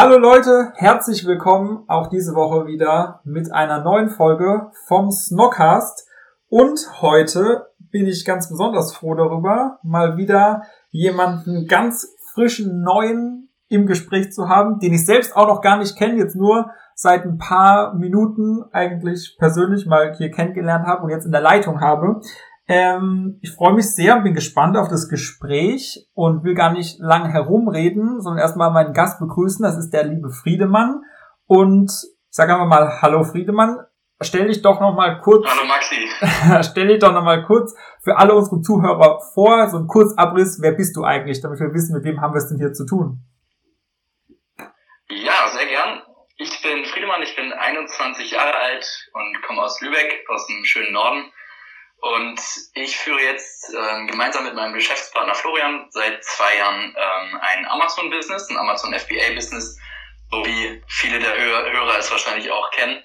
Hallo Leute, herzlich willkommen auch diese Woche wieder mit einer neuen Folge vom Snockcast. Und heute bin ich ganz besonders froh darüber, mal wieder jemanden ganz frischen neuen im Gespräch zu haben, den ich selbst auch noch gar nicht kenne, jetzt nur seit ein paar Minuten eigentlich persönlich mal hier kennengelernt habe und jetzt in der Leitung habe. Ähm, ich freue mich sehr und bin gespannt auf das Gespräch und will gar nicht lange herumreden, sondern erstmal meinen Gast begrüßen. Das ist der liebe Friedemann. Und sag einfach mal Hallo Friedemann. Stell dich doch noch mal kurz. Hallo Maxi. stell dich doch noch mal kurz für alle unsere Zuhörer vor, so ein Kurzabriss. Wer bist du eigentlich, damit wir wissen, mit wem haben wir es denn hier zu tun? Ja, sehr gern. Ich bin Friedemann, ich bin 21 Jahre alt und komme aus Lübeck, aus dem schönen Norden. Und ich führe jetzt ähm, gemeinsam mit meinem Geschäftspartner Florian seit zwei Jahren ähm, ein Amazon-Business, ein Amazon FBA-Business, so wie viele der Hörer es wahrscheinlich auch kennen.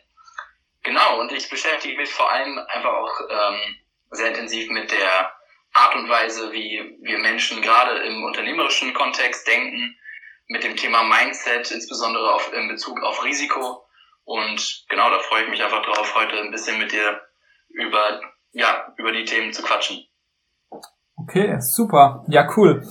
Genau, und ich beschäftige mich vor allem einfach auch ähm, sehr intensiv mit der Art und Weise, wie wir Menschen gerade im unternehmerischen Kontext denken, mit dem Thema Mindset, insbesondere auf, in Bezug auf Risiko. Und genau, da freue ich mich einfach drauf, heute ein bisschen mit dir über ja, über die Themen zu quatschen. Okay, super. Ja, cool.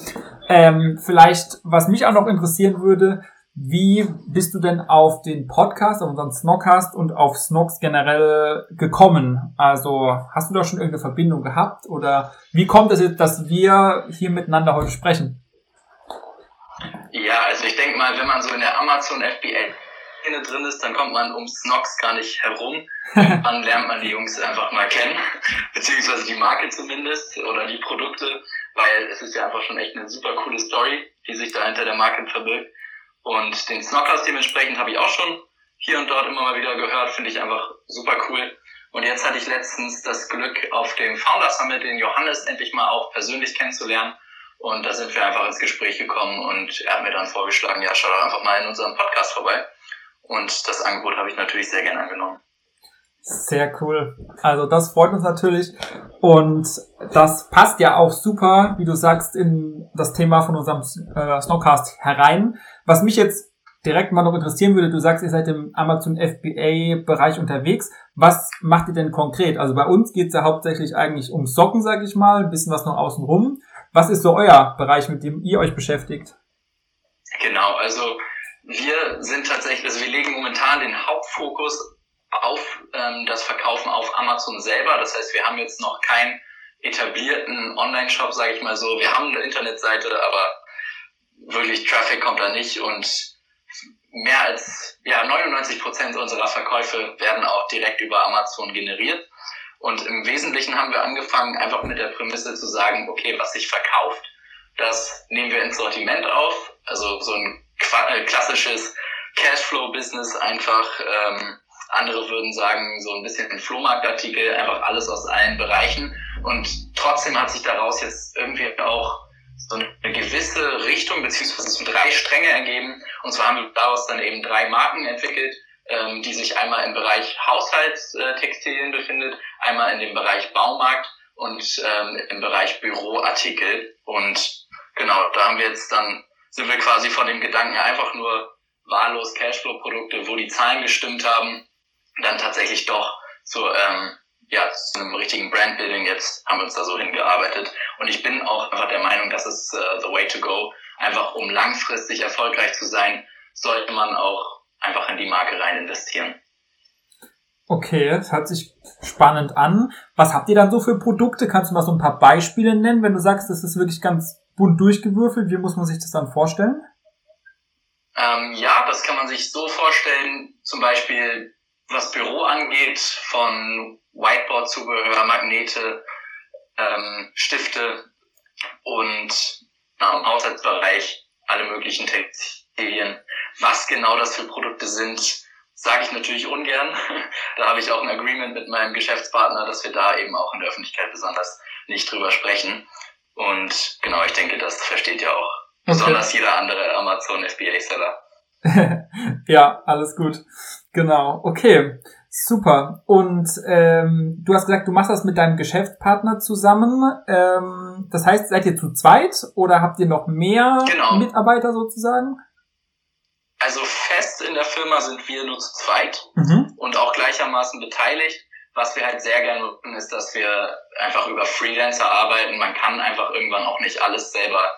Ähm, vielleicht, was mich auch noch interessieren würde, wie bist du denn auf den Podcast, auf unseren Snockcast und auf Snocks generell gekommen? Also hast du da schon irgendeine Verbindung gehabt oder wie kommt es jetzt, dass wir hier miteinander heute sprechen? Ja, also ich denke mal, wenn man so in der Amazon FBA Szene drin ist, dann kommt man um Snox gar nicht herum. Dann lernt man die Jungs einfach mal kennen, beziehungsweise die Marke zumindest oder die Produkte, weil es ist ja einfach schon echt eine super coole Story, die sich da hinter der Marke verbirgt. Und den Snockers dementsprechend habe ich auch schon hier und dort immer mal wieder gehört, finde ich einfach super cool. Und jetzt hatte ich letztens das Glück, auf dem Founder Summit den Johannes endlich mal auch persönlich kennenzulernen. Und da sind wir einfach ins Gespräch gekommen und er hat mir dann vorgeschlagen, ja, schau doch einfach mal in unserem Podcast vorbei. Und das Angebot habe ich natürlich sehr gerne angenommen. Sehr cool. Also das freut uns natürlich. Und das passt ja auch super, wie du sagst, in das Thema von unserem äh, Snowcast herein. Was mich jetzt direkt mal noch interessieren würde, du sagst, ihr seid im Amazon FBA-Bereich unterwegs. Was macht ihr denn konkret? Also bei uns geht es ja hauptsächlich eigentlich um Socken, sage ich mal, ein bisschen was noch außen rum. Was ist so euer Bereich, mit dem ihr euch beschäftigt? Genau, also wir sind tatsächlich, also wir legen momentan den Hauptfokus auf ähm, das Verkaufen auf Amazon selber. Das heißt, wir haben jetzt noch keinen etablierten Online-Shop, sage ich mal so. Wir haben eine Internetseite, aber wirklich Traffic kommt da nicht und mehr als ja, 99 Prozent unserer Verkäufe werden auch direkt über Amazon generiert. Und im Wesentlichen haben wir angefangen, einfach mit der Prämisse zu sagen, okay, was sich verkauft, das nehmen wir ins Sortiment auf. Also so ein klassisches Cashflow-Business einfach. Ähm, andere würden sagen, so ein bisschen ein Flohmarktartikel, einfach alles aus allen Bereichen. Und trotzdem hat sich daraus jetzt irgendwie auch so eine gewisse Richtung, beziehungsweise so drei Stränge ergeben. Und zwar haben wir daraus dann eben drei Marken entwickelt, ähm, die sich einmal im Bereich Haushaltstextilien befindet, einmal in dem Bereich Baumarkt und ähm, im Bereich Büroartikel. Und genau, da haben wir jetzt dann sind wir quasi von dem Gedanken einfach nur wahllos Cashflow-Produkte, wo die Zahlen gestimmt haben, dann tatsächlich doch zu, ähm, ja, zu einem richtigen Brandbuilding jetzt haben wir uns da so hingearbeitet. Und ich bin auch einfach der Meinung, das ist uh, the way to go. Einfach um langfristig erfolgreich zu sein, sollte man auch einfach in die Marke rein investieren. Okay, das hört sich spannend an. Was habt ihr dann so für Produkte? Kannst du mal so ein paar Beispiele nennen, wenn du sagst, das ist wirklich ganz bunt durchgewürfelt. Wie muss man sich das dann vorstellen? Ähm, ja, das kann man sich so vorstellen, zum Beispiel was Büro angeht, von Whiteboard-Zubehör, Magnete, ähm, Stifte und im Haushaltsbereich alle möglichen Textilien, was genau das für Produkte sind, sage ich natürlich ungern. da habe ich auch ein Agreement mit meinem Geschäftspartner, dass wir da eben auch in der Öffentlichkeit besonders nicht drüber sprechen. Und genau, ich denke, das versteht ja auch okay. besonders jeder andere Amazon FBA-Seller. ja, alles gut. Genau, okay. Super. Und ähm, du hast gesagt, du machst das mit deinem Geschäftspartner zusammen. Ähm, das heißt, seid ihr zu zweit oder habt ihr noch mehr genau. Mitarbeiter sozusagen? Also fest in der Firma sind wir nur zu zweit mhm. und auch gleichermaßen beteiligt. Was wir halt sehr gerne nutzen, ist, dass wir einfach über Freelancer arbeiten. Man kann einfach irgendwann auch nicht alles selber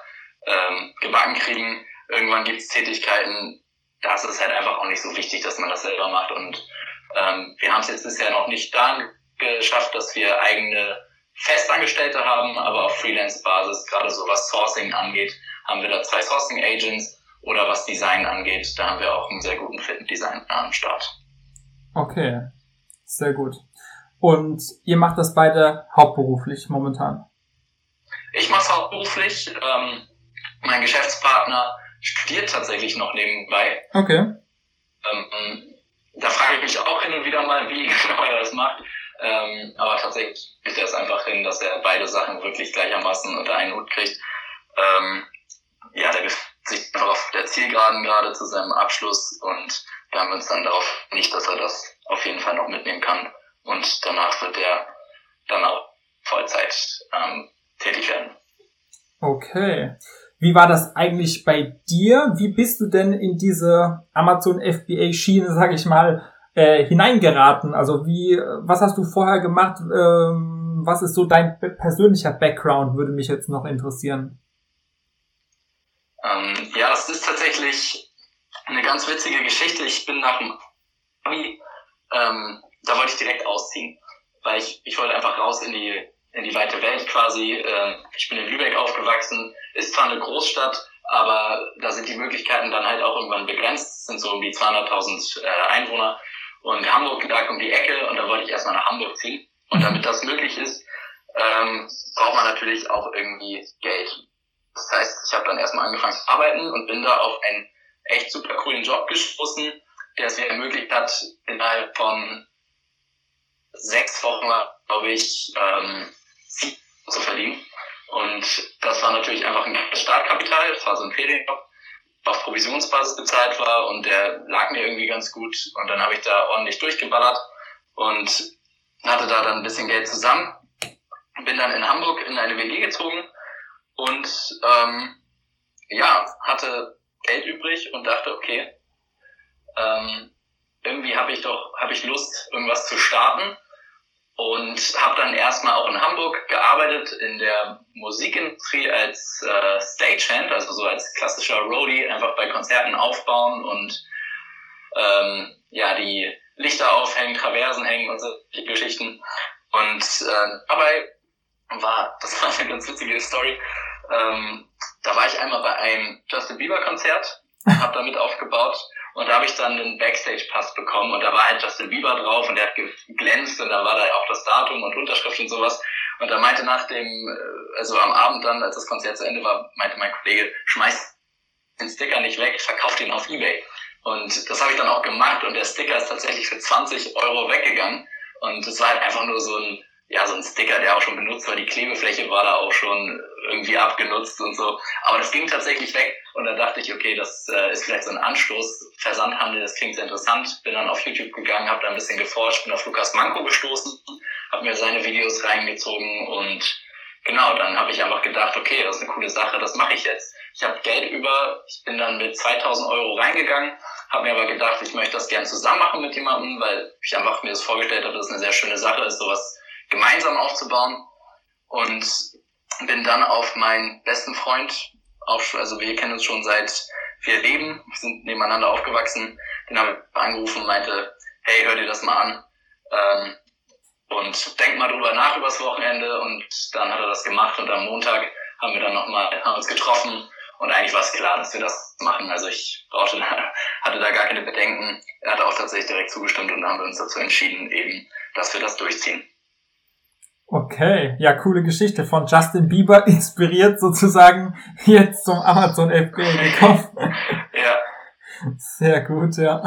ähm, gebacken kriegen. Irgendwann gibt es Tätigkeiten, da ist halt einfach auch nicht so wichtig, dass man das selber macht. Und ähm, wir haben es jetzt bisher noch nicht daran geschafft, dass wir eigene Festangestellte haben, aber auf Freelance-Basis, gerade so was Sourcing angeht, haben wir da zwei Sourcing-Agents oder was Design angeht, da haben wir auch einen sehr guten Fit-Design am Start. Okay, sehr gut. Und ihr macht das beide hauptberuflich momentan? Ich mache es hauptberuflich. Ähm, mein Geschäftspartner studiert tatsächlich noch nebenbei. Okay. Ähm, da frage ich mich auch hin und wieder mal, wie genau er das macht. Ähm, aber tatsächlich kriegt er es einfach hin, dass er beide Sachen wirklich gleichermaßen unter einen Hut kriegt. Ähm, ja, der befindet sich einfach auf der Zielgeraden gerade zu seinem Abschluss und wir haben uns dann darauf nicht, dass er das auf jeden Fall noch mitnehmen kann. Und danach wird er dann auch Vollzeit ähm, tätig werden. Okay. Wie war das eigentlich bei dir? Wie bist du denn in diese Amazon FBA Schiene, sag ich mal, äh, hineingeraten? Also wie, was hast du vorher gemacht? Ähm, was ist so dein persönlicher Background? Würde mich jetzt noch interessieren. Ähm, ja, es ist tatsächlich eine ganz witzige Geschichte. Ich bin nach dem Abi, ähm, da wollte ich direkt ausziehen, weil ich, ich wollte einfach raus in die in die weite Welt quasi. Ähm, ich bin in Lübeck aufgewachsen, ist zwar eine Großstadt, aber da sind die Möglichkeiten dann halt auch irgendwann begrenzt, es sind so um die 200.000 äh, Einwohner und Hamburg lag um die Ecke und da wollte ich erstmal nach Hamburg ziehen. Und damit das möglich ist, ähm, braucht man natürlich auch irgendwie Geld. Das heißt, ich habe dann erstmal angefangen zu arbeiten und bin da auf einen echt super coolen Job gestoßen, der es mir ermöglicht hat, innerhalb von sechs Wochen, glaube ich, ähm, zu verdienen. Und das war natürlich einfach ein Startkapital, das war so ein Ferienjob, auf Provisionsbasis bezahlt war und der lag mir irgendwie ganz gut. Und dann habe ich da ordentlich durchgeballert und hatte da dann ein bisschen Geld zusammen. Bin dann in Hamburg in eine WG gezogen und ähm, ja, hatte Geld übrig und dachte, okay, ähm, irgendwie habe ich doch, habe ich Lust, irgendwas zu starten und habe dann erstmal auch in Hamburg gearbeitet in der Musikindustrie als äh, Stagehand, also so als klassischer Roadie, einfach bei Konzerten aufbauen und ähm, ja die Lichter aufhängen, Traversen hängen und solche Geschichten. Und äh, dabei war, das war eine ganz witzige Story. Ähm, da war ich einmal bei einem Justin Bieber Konzert, habe damit aufgebaut und da habe ich dann einen Backstage-Pass bekommen und da war halt Justin Bieber drauf und der hat geglänzt und da war da auch das Datum und Unterschrift und sowas. Und da meinte nach dem, äh, also am Abend dann, als das Konzert zu Ende war, meinte mein Kollege, schmeiß den Sticker nicht weg, verkauft ihn auf Ebay. Und das habe ich dann auch gemacht und der Sticker ist tatsächlich für 20 Euro weggegangen. Und es war halt einfach nur so ein, ja, so ein Sticker, der auch schon benutzt war. Die Klebefläche war da auch schon irgendwie abgenutzt und so. Aber das ging tatsächlich weg. Und da dachte ich, okay, das äh, ist vielleicht so ein Anstoß. Versandhandel, das klingt sehr interessant. Bin dann auf YouTube gegangen, habe da ein bisschen geforscht, bin auf Lukas Manko gestoßen, habe mir seine Videos reingezogen und genau, dann habe ich einfach gedacht, okay, das ist eine coole Sache, das mache ich jetzt. Ich habe Geld über, ich bin dann mit 2000 Euro reingegangen, habe mir aber gedacht, ich möchte das gern zusammen machen mit jemandem, weil ich einfach mir das vorgestellt habe, dass es eine sehr schöne Sache ist, sowas gemeinsam aufzubauen. Und bin dann auf meinen besten Freund auf, also wir kennen uns schon seit wir leben, sind nebeneinander aufgewachsen. Den habe ich angerufen und meinte, hey, hör dir das mal an. Ähm, und denk mal drüber nach übers Wochenende und dann hat er das gemacht und am Montag haben wir dann nochmal, haben uns getroffen und eigentlich war es klar, dass wir das machen. Also ich brauchte hatte da gar keine Bedenken. Er hat auch tatsächlich direkt zugestimmt und dann haben wir uns dazu entschieden, eben, dass wir das durchziehen. Okay, ja, coole Geschichte von Justin Bieber inspiriert sozusagen jetzt zum Amazon FBA gekommen. ja. Sehr gut, ja.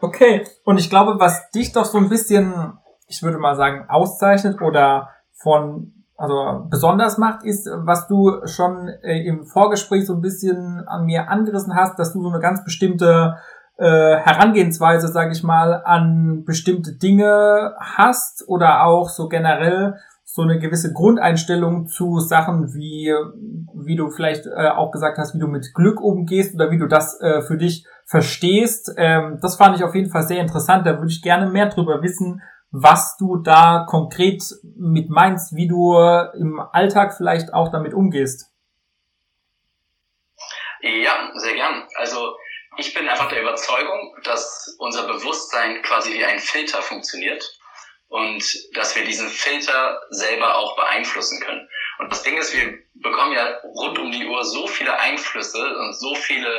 Okay, und ich glaube, was dich doch so ein bisschen, ich würde mal sagen, auszeichnet oder von, also besonders macht, ist, was du schon äh, im Vorgespräch so ein bisschen an mir angerissen hast, dass du so eine ganz bestimmte äh, Herangehensweise, sage ich mal, an bestimmte Dinge hast oder auch so generell so eine gewisse Grundeinstellung zu Sachen wie, wie du vielleicht äh, auch gesagt hast, wie du mit Glück umgehst oder wie du das äh, für dich verstehst. Ähm, das fand ich auf jeden Fall sehr interessant. Da würde ich gerne mehr drüber wissen, was du da konkret mit meinst, wie du im Alltag vielleicht auch damit umgehst. Ja, sehr gern. Also ich bin einfach der Überzeugung, dass unser Bewusstsein quasi wie ein Filter funktioniert und dass wir diesen Filter selber auch beeinflussen können. Und das Ding ist, wir bekommen ja rund um die Uhr so viele Einflüsse und so viele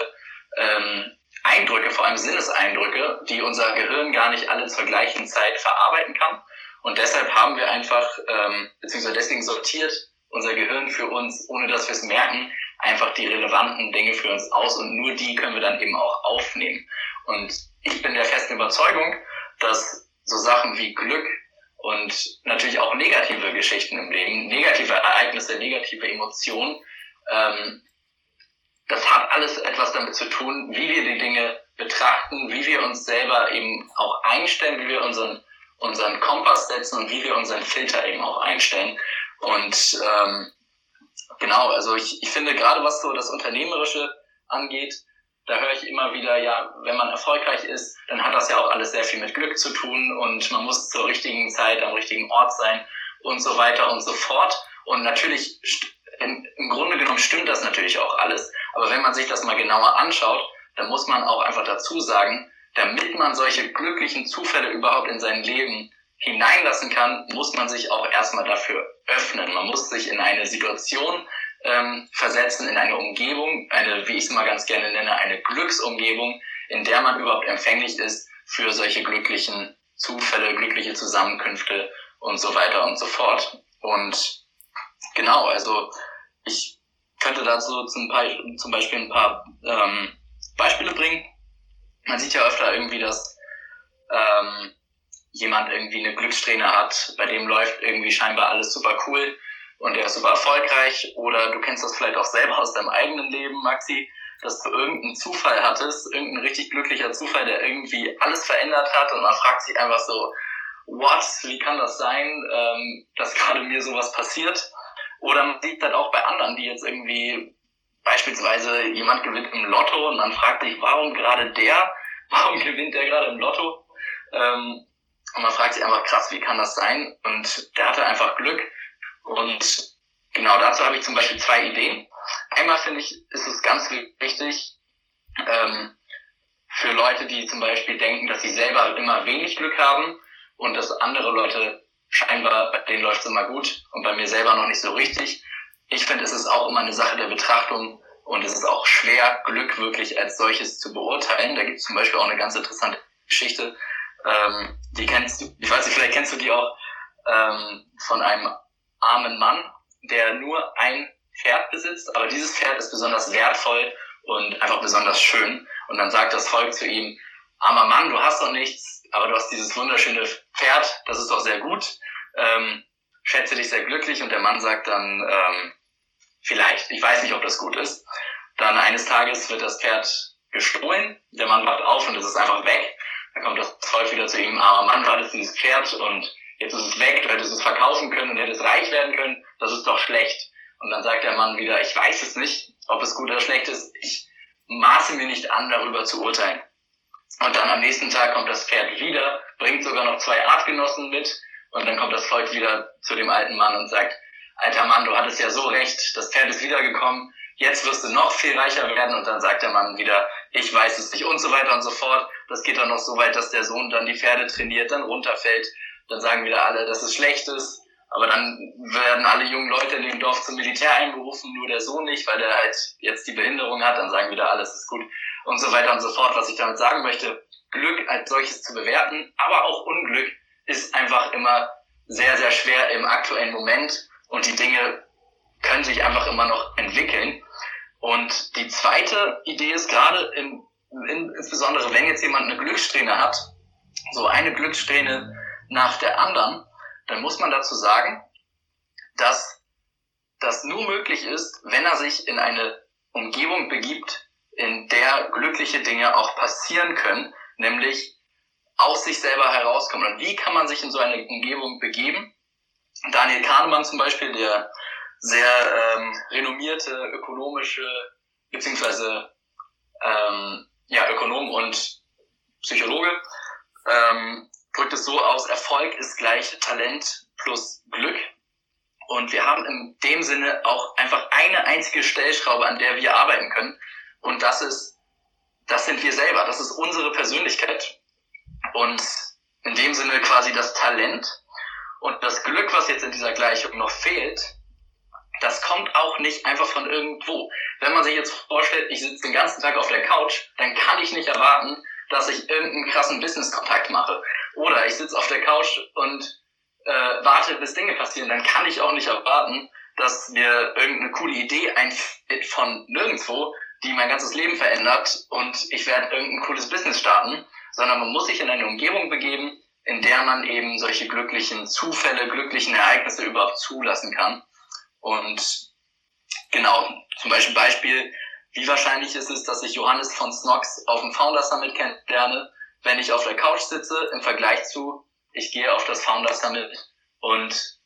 ähm, Eindrücke, vor allem Sinneseindrücke, die unser Gehirn gar nicht alle zur gleichen Zeit verarbeiten kann. Und deshalb haben wir einfach, ähm, beziehungsweise deswegen sortiert unser Gehirn für uns, ohne dass wir es merken, einfach die relevanten Dinge für uns aus und nur die können wir dann eben auch aufnehmen. Und ich bin der festen Überzeugung, dass so Sachen wie Glück und natürlich auch negative Geschichten im Leben, negative Ereignisse, negative Emotionen, ähm, das hat alles etwas damit zu tun, wie wir die Dinge betrachten, wie wir uns selber eben auch einstellen, wie wir unseren, unseren Kompass setzen und wie wir unseren Filter eben auch einstellen. Und ähm, genau, also ich, ich finde gerade was so das Unternehmerische angeht, da höre ich immer wieder, ja, wenn man erfolgreich ist, dann hat das ja auch alles sehr viel mit Glück zu tun und man muss zur richtigen Zeit am richtigen Ort sein und so weiter und so fort. Und natürlich, im, Grunde genommen stimmt das natürlich auch alles. Aber wenn man sich das mal genauer anschaut, dann muss man auch einfach dazu sagen, damit man solche glücklichen Zufälle überhaupt in sein Leben hineinlassen kann, muss man sich auch erstmal dafür öffnen. Man muss sich in eine Situation ähm, versetzen in eine Umgebung, eine, wie ich es mal ganz gerne nenne, eine Glücksumgebung, in der man überhaupt empfänglich ist für solche glücklichen Zufälle, glückliche Zusammenkünfte und so weiter und so fort. Und genau, also ich könnte dazu zum, Beispiel, zum Beispiel ein paar ähm, Beispiele bringen. Man sieht ja öfter irgendwie, dass ähm, jemand irgendwie eine Glückssträhne hat, bei dem läuft irgendwie scheinbar alles super cool und der ist super erfolgreich. Oder du kennst das vielleicht auch selber aus deinem eigenen Leben, Maxi, dass du irgendeinen Zufall hattest, irgendein richtig glücklicher Zufall, der irgendwie alles verändert hat und man fragt sich einfach so, what, wie kann das sein, ähm, dass gerade mir sowas passiert? Oder man sieht das auch bei anderen, die jetzt irgendwie beispielsweise jemand gewinnt im Lotto und man fragt sich, warum gerade der, warum gewinnt der gerade im Lotto? Ähm, und man fragt sich einfach, krass, wie kann das sein? Und der hatte einfach Glück. Und genau dazu habe ich zum Beispiel zwei Ideen. Einmal finde ich, ist es ganz wichtig, ähm, für Leute, die zum Beispiel denken, dass sie selber immer wenig Glück haben und dass andere Leute scheinbar, bei denen läuft es immer gut und bei mir selber noch nicht so richtig. Ich finde, es ist auch immer eine Sache der Betrachtung und es ist auch schwer, Glück wirklich als solches zu beurteilen. Da gibt es zum Beispiel auch eine ganz interessante Geschichte, ähm, die kennst du, ich weiß nicht, vielleicht kennst du die auch ähm, von einem armen Mann, der nur ein Pferd besitzt, aber dieses Pferd ist besonders wertvoll und einfach besonders schön. Und dann sagt das Volk zu ihm, armer Mann, du hast doch nichts, aber du hast dieses wunderschöne Pferd, das ist doch sehr gut. Ähm, schätze dich sehr glücklich und der Mann sagt dann, ähm, vielleicht, ich weiß nicht, ob das gut ist. Dann eines Tages wird das Pferd gestohlen, der Mann wacht auf und es ist einfach weg. Dann kommt das Volk wieder zu ihm, armer Mann, du hattest dieses Pferd? Und jetzt ist es weg, du hättest es verkaufen können und hättest reich werden können, das ist doch schlecht. Und dann sagt der Mann wieder, ich weiß es nicht, ob es gut oder schlecht ist, ich maße mir nicht an, darüber zu urteilen. Und dann am nächsten Tag kommt das Pferd wieder, bringt sogar noch zwei Artgenossen mit. Und dann kommt das Volk wieder zu dem alten Mann und sagt, alter Mann, du hattest ja so recht, das Pferd ist wiedergekommen, jetzt wirst du noch viel reicher werden. Und dann sagt der Mann wieder, ich weiß es nicht. Und so weiter und so fort. Das geht dann noch so weit, dass der Sohn dann die Pferde trainiert, dann runterfällt dann sagen wieder alle, dass es schlecht ist. Aber dann werden alle jungen Leute in dem Dorf zum Militär einberufen, nur der Sohn nicht, weil der halt jetzt die Behinderung hat. Dann sagen wieder, alles ist gut und so weiter und so fort. Was ich damit sagen möchte, Glück als solches zu bewerten, aber auch Unglück ist einfach immer sehr, sehr schwer im aktuellen Moment und die Dinge können sich einfach immer noch entwickeln. Und die zweite Idee ist gerade im insbesondere wenn jetzt jemand eine Glückssträhne hat, so eine Glückssträhne nach der anderen, dann muss man dazu sagen, dass das nur möglich ist, wenn er sich in eine Umgebung begibt, in der glückliche Dinge auch passieren können, nämlich aus sich selber herauskommen. Und wie kann man sich in so eine Umgebung begeben? Daniel Kahnemann zum Beispiel, der sehr ähm, renommierte ökonomische beziehungsweise ähm, ja Ökonom und Psychologe ähm, drückt es so aus: Erfolg ist gleich Talent plus Glück. Und wir haben in dem Sinne auch einfach eine einzige Stellschraube, an der wir arbeiten können. Und das ist, das sind wir selber. Das ist unsere Persönlichkeit. Und in dem Sinne quasi das Talent und das Glück, was jetzt in dieser Gleichung noch fehlt, das kommt auch nicht einfach von irgendwo. Wenn man sich jetzt vorstellt, ich sitze den ganzen Tag auf der Couch, dann kann ich nicht erwarten, dass ich irgendeinen krassen Business-Kontakt mache. Oder ich sitze auf der Couch und äh, warte, bis Dinge passieren. Dann kann ich auch nicht erwarten, dass mir irgendeine coole Idee einfällt von nirgendwo, die mein ganzes Leben verändert und ich werde irgendein cooles Business starten, sondern man muss sich in eine Umgebung begeben, in der man eben solche glücklichen Zufälle, glücklichen Ereignisse überhaupt zulassen kann. Und genau, zum Beispiel Beispiel, wie wahrscheinlich ist es, dass ich Johannes von Snox auf dem Founder Summit kennenlerne, wenn ich auf der Couch sitze, im Vergleich zu, ich gehe auf das Founder Summit und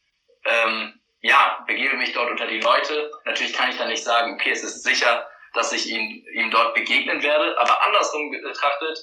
ähm, ja, begebe mich dort unter die Leute. Natürlich kann ich dann nicht sagen, okay, es ist sicher, dass ich ihm, ihm dort begegnen werde, aber andersrum betrachtet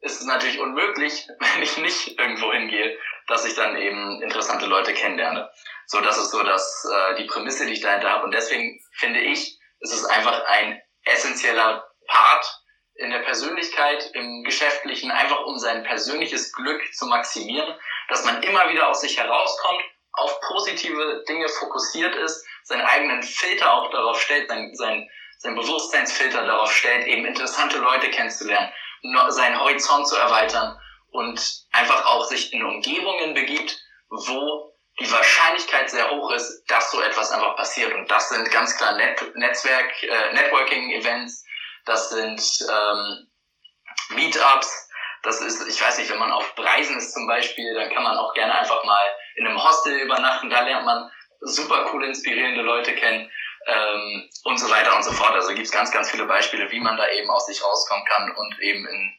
ist es natürlich unmöglich, wenn ich nicht irgendwo hingehe, dass ich dann eben interessante Leute kennenlerne. So, das ist so dass äh, die Prämisse, die ich dahinter habe. Und deswegen finde ich, es ist einfach ein essentieller Part in der Persönlichkeit, im Geschäftlichen, einfach um sein persönliches Glück zu maximieren, dass man immer wieder aus sich herauskommt, auf positive Dinge fokussiert ist, seinen eigenen Filter auch darauf stellt, sein, sein, sein Bewusstseinsfilter darauf stellt, eben interessante Leute kennenzulernen, seinen Horizont zu erweitern und einfach auch sich in Umgebungen begibt, wo die Wahrscheinlichkeit sehr hoch ist, dass so etwas einfach passiert. Und das sind ganz klar Net Netzwerk, äh, Networking-Events, das sind ähm, Meetups, das ist, ich weiß nicht, wenn man auf Reisen ist zum Beispiel, dann kann man auch gerne einfach mal in einem Hostel übernachten, da lernt man super coole, inspirierende Leute kennen ähm, und so weiter und so fort. Also gibt es ganz, ganz viele Beispiele, wie man da eben aus sich rauskommen kann und eben in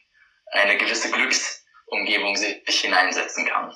eine gewisse Glücksumgebung sich hineinsetzen kann.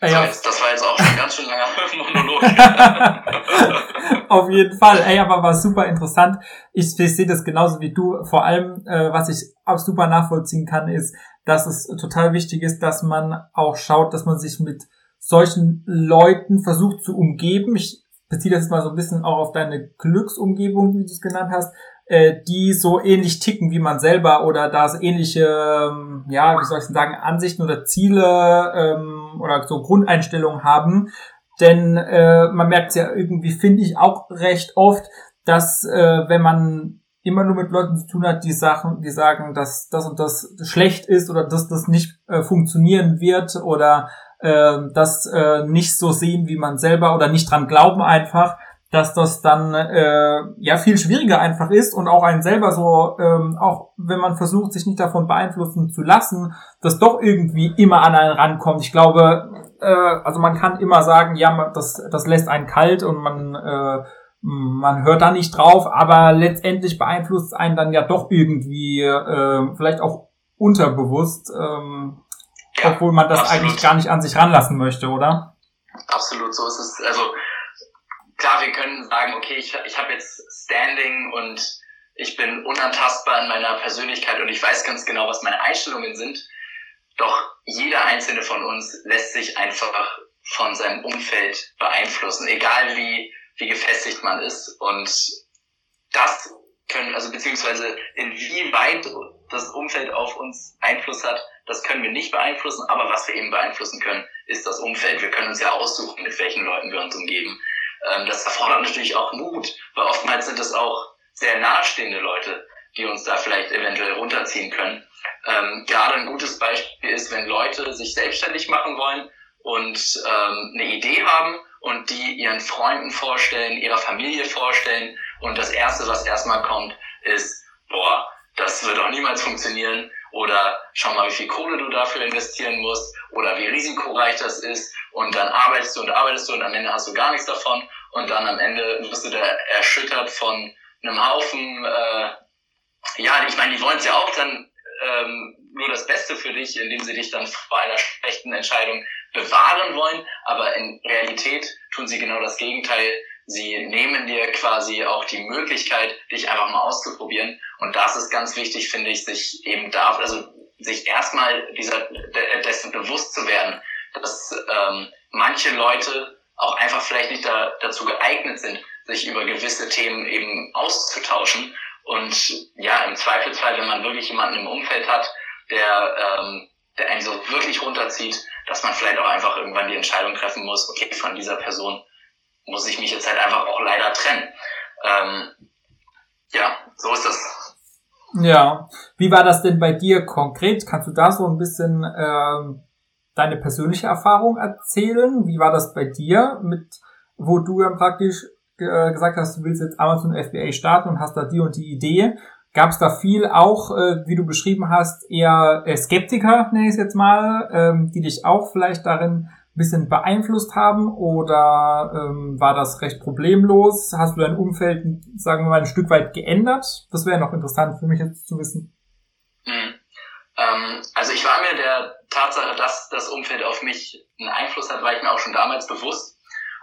Ja. So, jetzt, das war jetzt auch schon ganz schön langer Monolog. Auf jeden Fall. Ey, aber war super interessant. Ich, ich sehe das genauso wie du. Vor allem, äh, was ich auch super nachvollziehen kann, ist, dass es total wichtig ist, dass man auch schaut, dass man sich mit solchen Leuten versucht zu umgeben. Ich beziehe das mal so ein bisschen auch auf deine Glücksumgebung, wie du es genannt hast, äh, die so ähnlich ticken wie man selber oder da so ähnliche, ähm, ja, wie soll ich sagen, Ansichten oder Ziele ähm, oder so Grundeinstellungen haben. Denn äh, man merkt es ja irgendwie, finde ich, auch recht oft, dass äh, wenn man immer nur mit Leuten zu tun hat, die Sachen, die sagen, dass das und das schlecht ist oder dass das nicht äh, funktionieren wird oder äh, das äh, nicht so sehen wie man selber oder nicht dran glauben einfach, dass das dann äh, ja viel schwieriger einfach ist und auch einen selber so, ähm, auch wenn man versucht, sich nicht davon beeinflussen zu lassen, das doch irgendwie immer an einen rankommt. Ich glaube, äh, also man kann immer sagen, ja, das, das lässt einen kalt und man äh, man hört da nicht drauf, aber letztendlich beeinflusst einen dann ja doch irgendwie, äh, vielleicht auch unterbewusst, ähm, ja, obwohl man das absolut. eigentlich gar nicht an sich ranlassen möchte, oder? Absolut, so ist es. Also klar, wir können sagen, okay, ich, ich habe jetzt Standing und ich bin unantastbar in meiner Persönlichkeit und ich weiß ganz genau, was meine Einstellungen sind. Doch jeder einzelne von uns lässt sich einfach von seinem Umfeld beeinflussen, egal wie, wie gefestigt man ist. Und das können, also beziehungsweise inwieweit das Umfeld auf uns Einfluss hat, das können wir nicht beeinflussen. Aber was wir eben beeinflussen können, ist das Umfeld. Wir können uns ja aussuchen, mit welchen Leuten wir uns umgeben. Ähm, das erfordert natürlich auch Mut, weil oftmals sind es auch sehr nahestehende Leute, die uns da vielleicht eventuell runterziehen können. Ähm, gerade ein gutes Beispiel ist, wenn Leute sich selbstständig machen wollen und ähm, eine Idee haben und die ihren Freunden vorstellen, ihrer Familie vorstellen und das Erste, was erstmal kommt, ist, boah, das wird auch niemals funktionieren oder schau mal, wie viel Kohle du dafür investieren musst. Oder wie risikoreich das ist. Und dann arbeitest du und arbeitest du und am Ende hast du gar nichts davon. Und dann am Ende wirst du da erschüttert von einem Haufen, äh, ja, ich meine, die wollen es ja auch dann ähm, nur das Beste für dich, indem sie dich dann vor einer schlechten Entscheidung bewahren wollen, aber in Realität tun sie genau das Gegenteil. Sie nehmen dir quasi auch die Möglichkeit, dich einfach mal auszuprobieren. Und das ist ganz wichtig, finde ich, sich eben darf, also sich erstmal dieser dessen bewusst zu werden, dass ähm, manche Leute auch einfach vielleicht nicht da, dazu geeignet sind, sich über gewisse Themen eben auszutauschen. Und ja, im Zweifelsfall, wenn man wirklich jemanden im Umfeld hat, der, ähm, der einen so wirklich runterzieht, dass man vielleicht auch einfach irgendwann die Entscheidung treffen muss, okay, von dieser Person muss ich mich jetzt halt einfach auch leider trennen. Ähm, ja, so ist das. Ja, wie war das denn bei dir konkret? Kannst du da so ein bisschen ähm, deine persönliche Erfahrung erzählen? Wie war das bei dir, mit wo du dann praktisch äh, gesagt hast, du willst jetzt Amazon FBA starten und hast da die und die Idee? Gab es da viel auch, äh, wie du beschrieben hast, eher äh, Skeptiker, nenne ich es jetzt mal, ähm, die dich auch vielleicht darin bisschen beeinflusst haben oder ähm, war das recht problemlos? Hast du dein Umfeld, sagen wir mal, ein Stück weit geändert? Das wäre noch interessant für mich jetzt zu wissen. Mhm. Ähm, also ich war mir der Tatsache, dass das Umfeld auf mich einen Einfluss hat, war ich mir auch schon damals bewusst.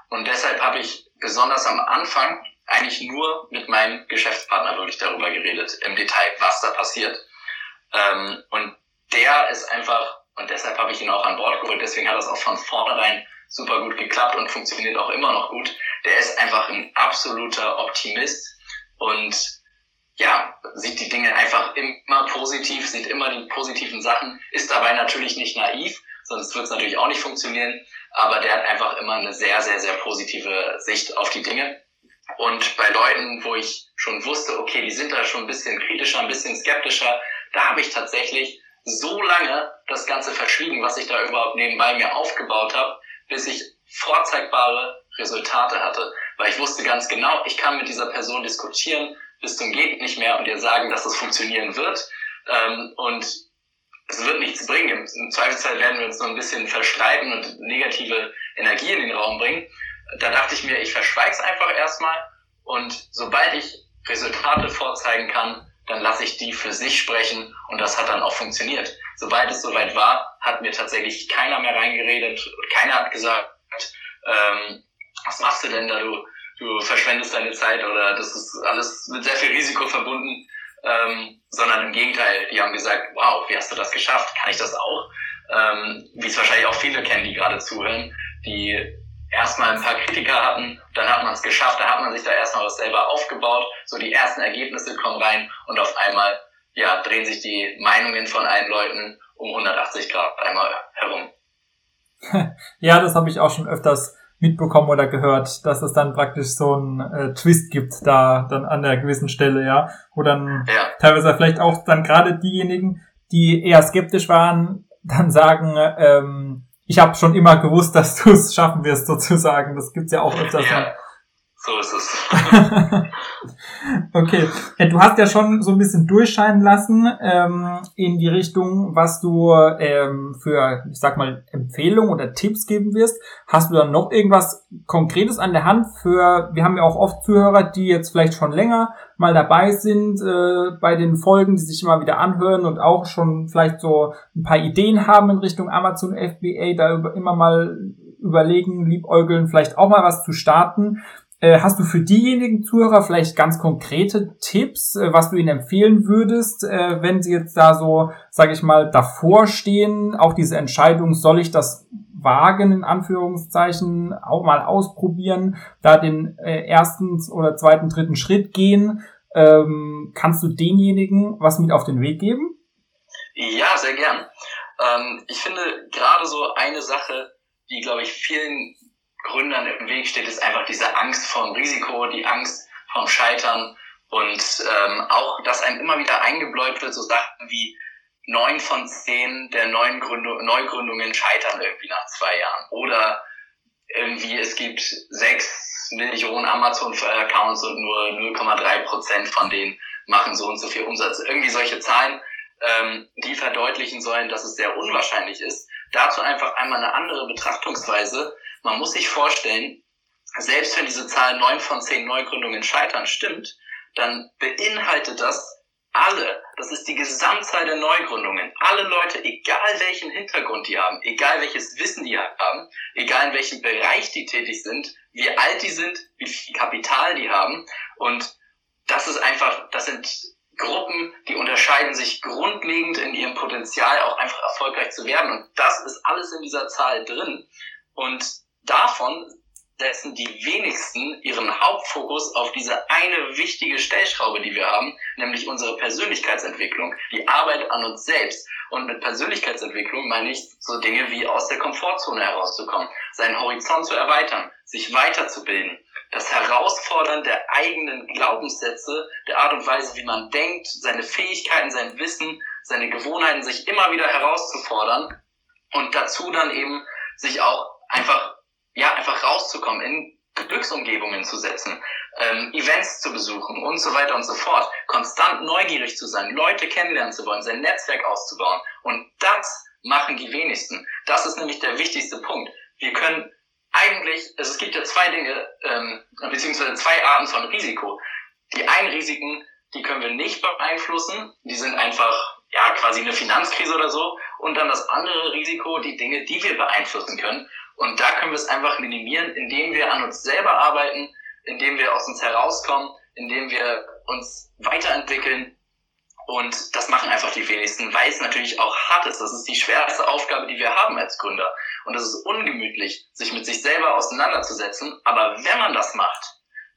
Und deshalb habe ich besonders am Anfang eigentlich nur mit meinem Geschäftspartner wirklich darüber geredet, im Detail, was da passiert. Ähm, und der ist einfach, und deshalb habe ich ihn auch an Bord geholt, deswegen hat das auch von vornherein super gut geklappt und funktioniert auch immer noch gut. Der ist einfach ein absoluter Optimist und ja, sieht die Dinge einfach immer positiv, sieht immer die positiven Sachen, ist dabei natürlich nicht naiv, sonst wird es natürlich auch nicht funktionieren, aber der hat einfach immer eine sehr, sehr, sehr positive Sicht auf die Dinge. Und bei Leuten, wo ich schon wusste, okay, die sind da schon ein bisschen kritischer, ein bisschen skeptischer, da habe ich tatsächlich so lange das Ganze verschwiegen, was ich da überhaupt nebenbei mir aufgebaut habe, bis ich vorzeigbare Resultate hatte. Weil ich wusste ganz genau, ich kann mit dieser Person diskutieren, bis zum geht nicht mehr und ihr sagen, dass es funktionieren wird. Ähm, und es wird nichts bringen. Im Zweifelsfall werden wir uns nur ein bisschen verstreiten und negative Energie in den Raum bringen. Da dachte ich mir, ich verschweige es einfach erstmal und sobald ich Resultate vorzeigen kann, dann lasse ich die für sich sprechen und das hat dann auch funktioniert. Sobald es soweit war, hat mir tatsächlich keiner mehr reingeredet, keiner hat gesagt, ähm, was machst du denn da, du du verschwendest deine Zeit oder das ist alles mit sehr viel Risiko verbunden, ähm, sondern im Gegenteil, die haben gesagt, wow, wie hast du das geschafft? Kann ich das auch? Ähm, wie es wahrscheinlich auch viele kennen, die gerade zuhören, die erstmal ein paar Kritiker hatten, dann hat man es geschafft, da hat man sich da erstmal was selber aufgebaut, so die ersten Ergebnisse kommen rein und auf einmal ja, drehen sich die Meinungen von allen Leuten um 180 Grad einmal herum. ja, das habe ich auch schon öfters mitbekommen oder gehört, dass es dann praktisch so einen äh, Twist gibt da dann an der gewissen Stelle, ja, wo dann ja. teilweise vielleicht auch dann gerade diejenigen, die eher skeptisch waren, dann sagen, ähm, ich habe schon immer gewusst, dass du es schaffen wirst, sozusagen. Das gibt's ja auch öfters. Ja. So ist es. okay. Du hast ja schon so ein bisschen durchscheinen lassen ähm, in die Richtung, was du ähm, für, ich sag mal, Empfehlungen oder Tipps geben wirst. Hast du dann noch irgendwas Konkretes an der Hand für, wir haben ja auch oft Zuhörer, die jetzt vielleicht schon länger mal dabei sind äh, bei den Folgen, die sich immer wieder anhören und auch schon vielleicht so ein paar Ideen haben in Richtung Amazon FBA, da immer mal überlegen, liebäugeln, vielleicht auch mal was zu starten. Äh, hast du für diejenigen Zuhörer vielleicht ganz konkrete Tipps, äh, was du ihnen empfehlen würdest, äh, wenn sie jetzt da so, sage ich mal, davor stehen, auch diese Entscheidung, soll ich das wagen, in Anführungszeichen, auch mal ausprobieren, da den ersten oder zweiten, dritten Schritt gehen. Ähm, kannst du denjenigen was mit auf den Weg geben? Ja, sehr gern. Ähm, ich finde gerade so eine Sache, die, glaube ich, vielen Gründern im Weg steht, ist einfach diese Angst vom Risiko, die Angst vom Scheitern und ähm, auch, dass einem immer wieder eingebläut wird, so Sachen wie neun von zehn der neuen Gründung, Neugründungen scheitern irgendwie nach zwei Jahren. Oder irgendwie es gibt sechs Millionen Amazon-Accounts und nur 0,3 Prozent von denen machen so und so viel Umsatz. Irgendwie solche Zahlen, ähm, die verdeutlichen sollen, dass es sehr unwahrscheinlich ist. Dazu einfach einmal eine andere Betrachtungsweise. Man muss sich vorstellen, selbst wenn diese Zahl neun von zehn Neugründungen scheitern stimmt, dann beinhaltet das alle, das ist die Gesamtzahl der Neugründungen, alle Leute, egal welchen Hintergrund die haben, egal welches Wissen die haben, egal in welchem Bereich die tätig sind, wie alt die sind, wie viel Kapital die haben und das ist einfach, das sind Gruppen, die unterscheiden sich grundlegend in ihrem Potenzial, auch einfach erfolgreich zu werden. Und das ist alles in dieser Zahl drin. Und davon setzen die wenigsten ihren Hauptfokus auf diese eine wichtige Stellschraube, die wir haben, nämlich unsere Persönlichkeitsentwicklung, die Arbeit an uns selbst. Und mit Persönlichkeitsentwicklung meine ich so Dinge wie aus der Komfortzone herauszukommen, seinen Horizont zu erweitern, sich weiterzubilden, das Herausfordern der eigenen Glaubenssätze, der Art und Weise, wie man denkt, seine Fähigkeiten, sein Wissen, seine Gewohnheiten, sich immer wieder herauszufordern und dazu dann eben sich auch einfach, ja, einfach rauszukommen, in Glücksumgebungen zu setzen, ähm, Events zu besuchen und so weiter und so fort, konstant neugierig zu sein, Leute kennenlernen zu wollen, sein Netzwerk auszubauen. Und das machen die wenigsten. Das ist nämlich der wichtigste Punkt. Wir können eigentlich, also es gibt ja zwei Dinge, ähm, beziehungsweise zwei Arten von Risiko. Die einen Risiken, die können wir nicht beeinflussen, die sind einfach ja quasi eine Finanzkrise oder so. Und dann das andere Risiko, die Dinge, die wir beeinflussen können. Und da können wir es einfach minimieren, indem wir an uns selber arbeiten, indem wir aus uns herauskommen, indem wir uns weiterentwickeln. Und das machen einfach die wenigsten, weil es natürlich auch hart ist. Das ist die schwerste Aufgabe, die wir haben als Gründer. Und es ist ungemütlich, sich mit sich selber auseinanderzusetzen. Aber wenn man das macht,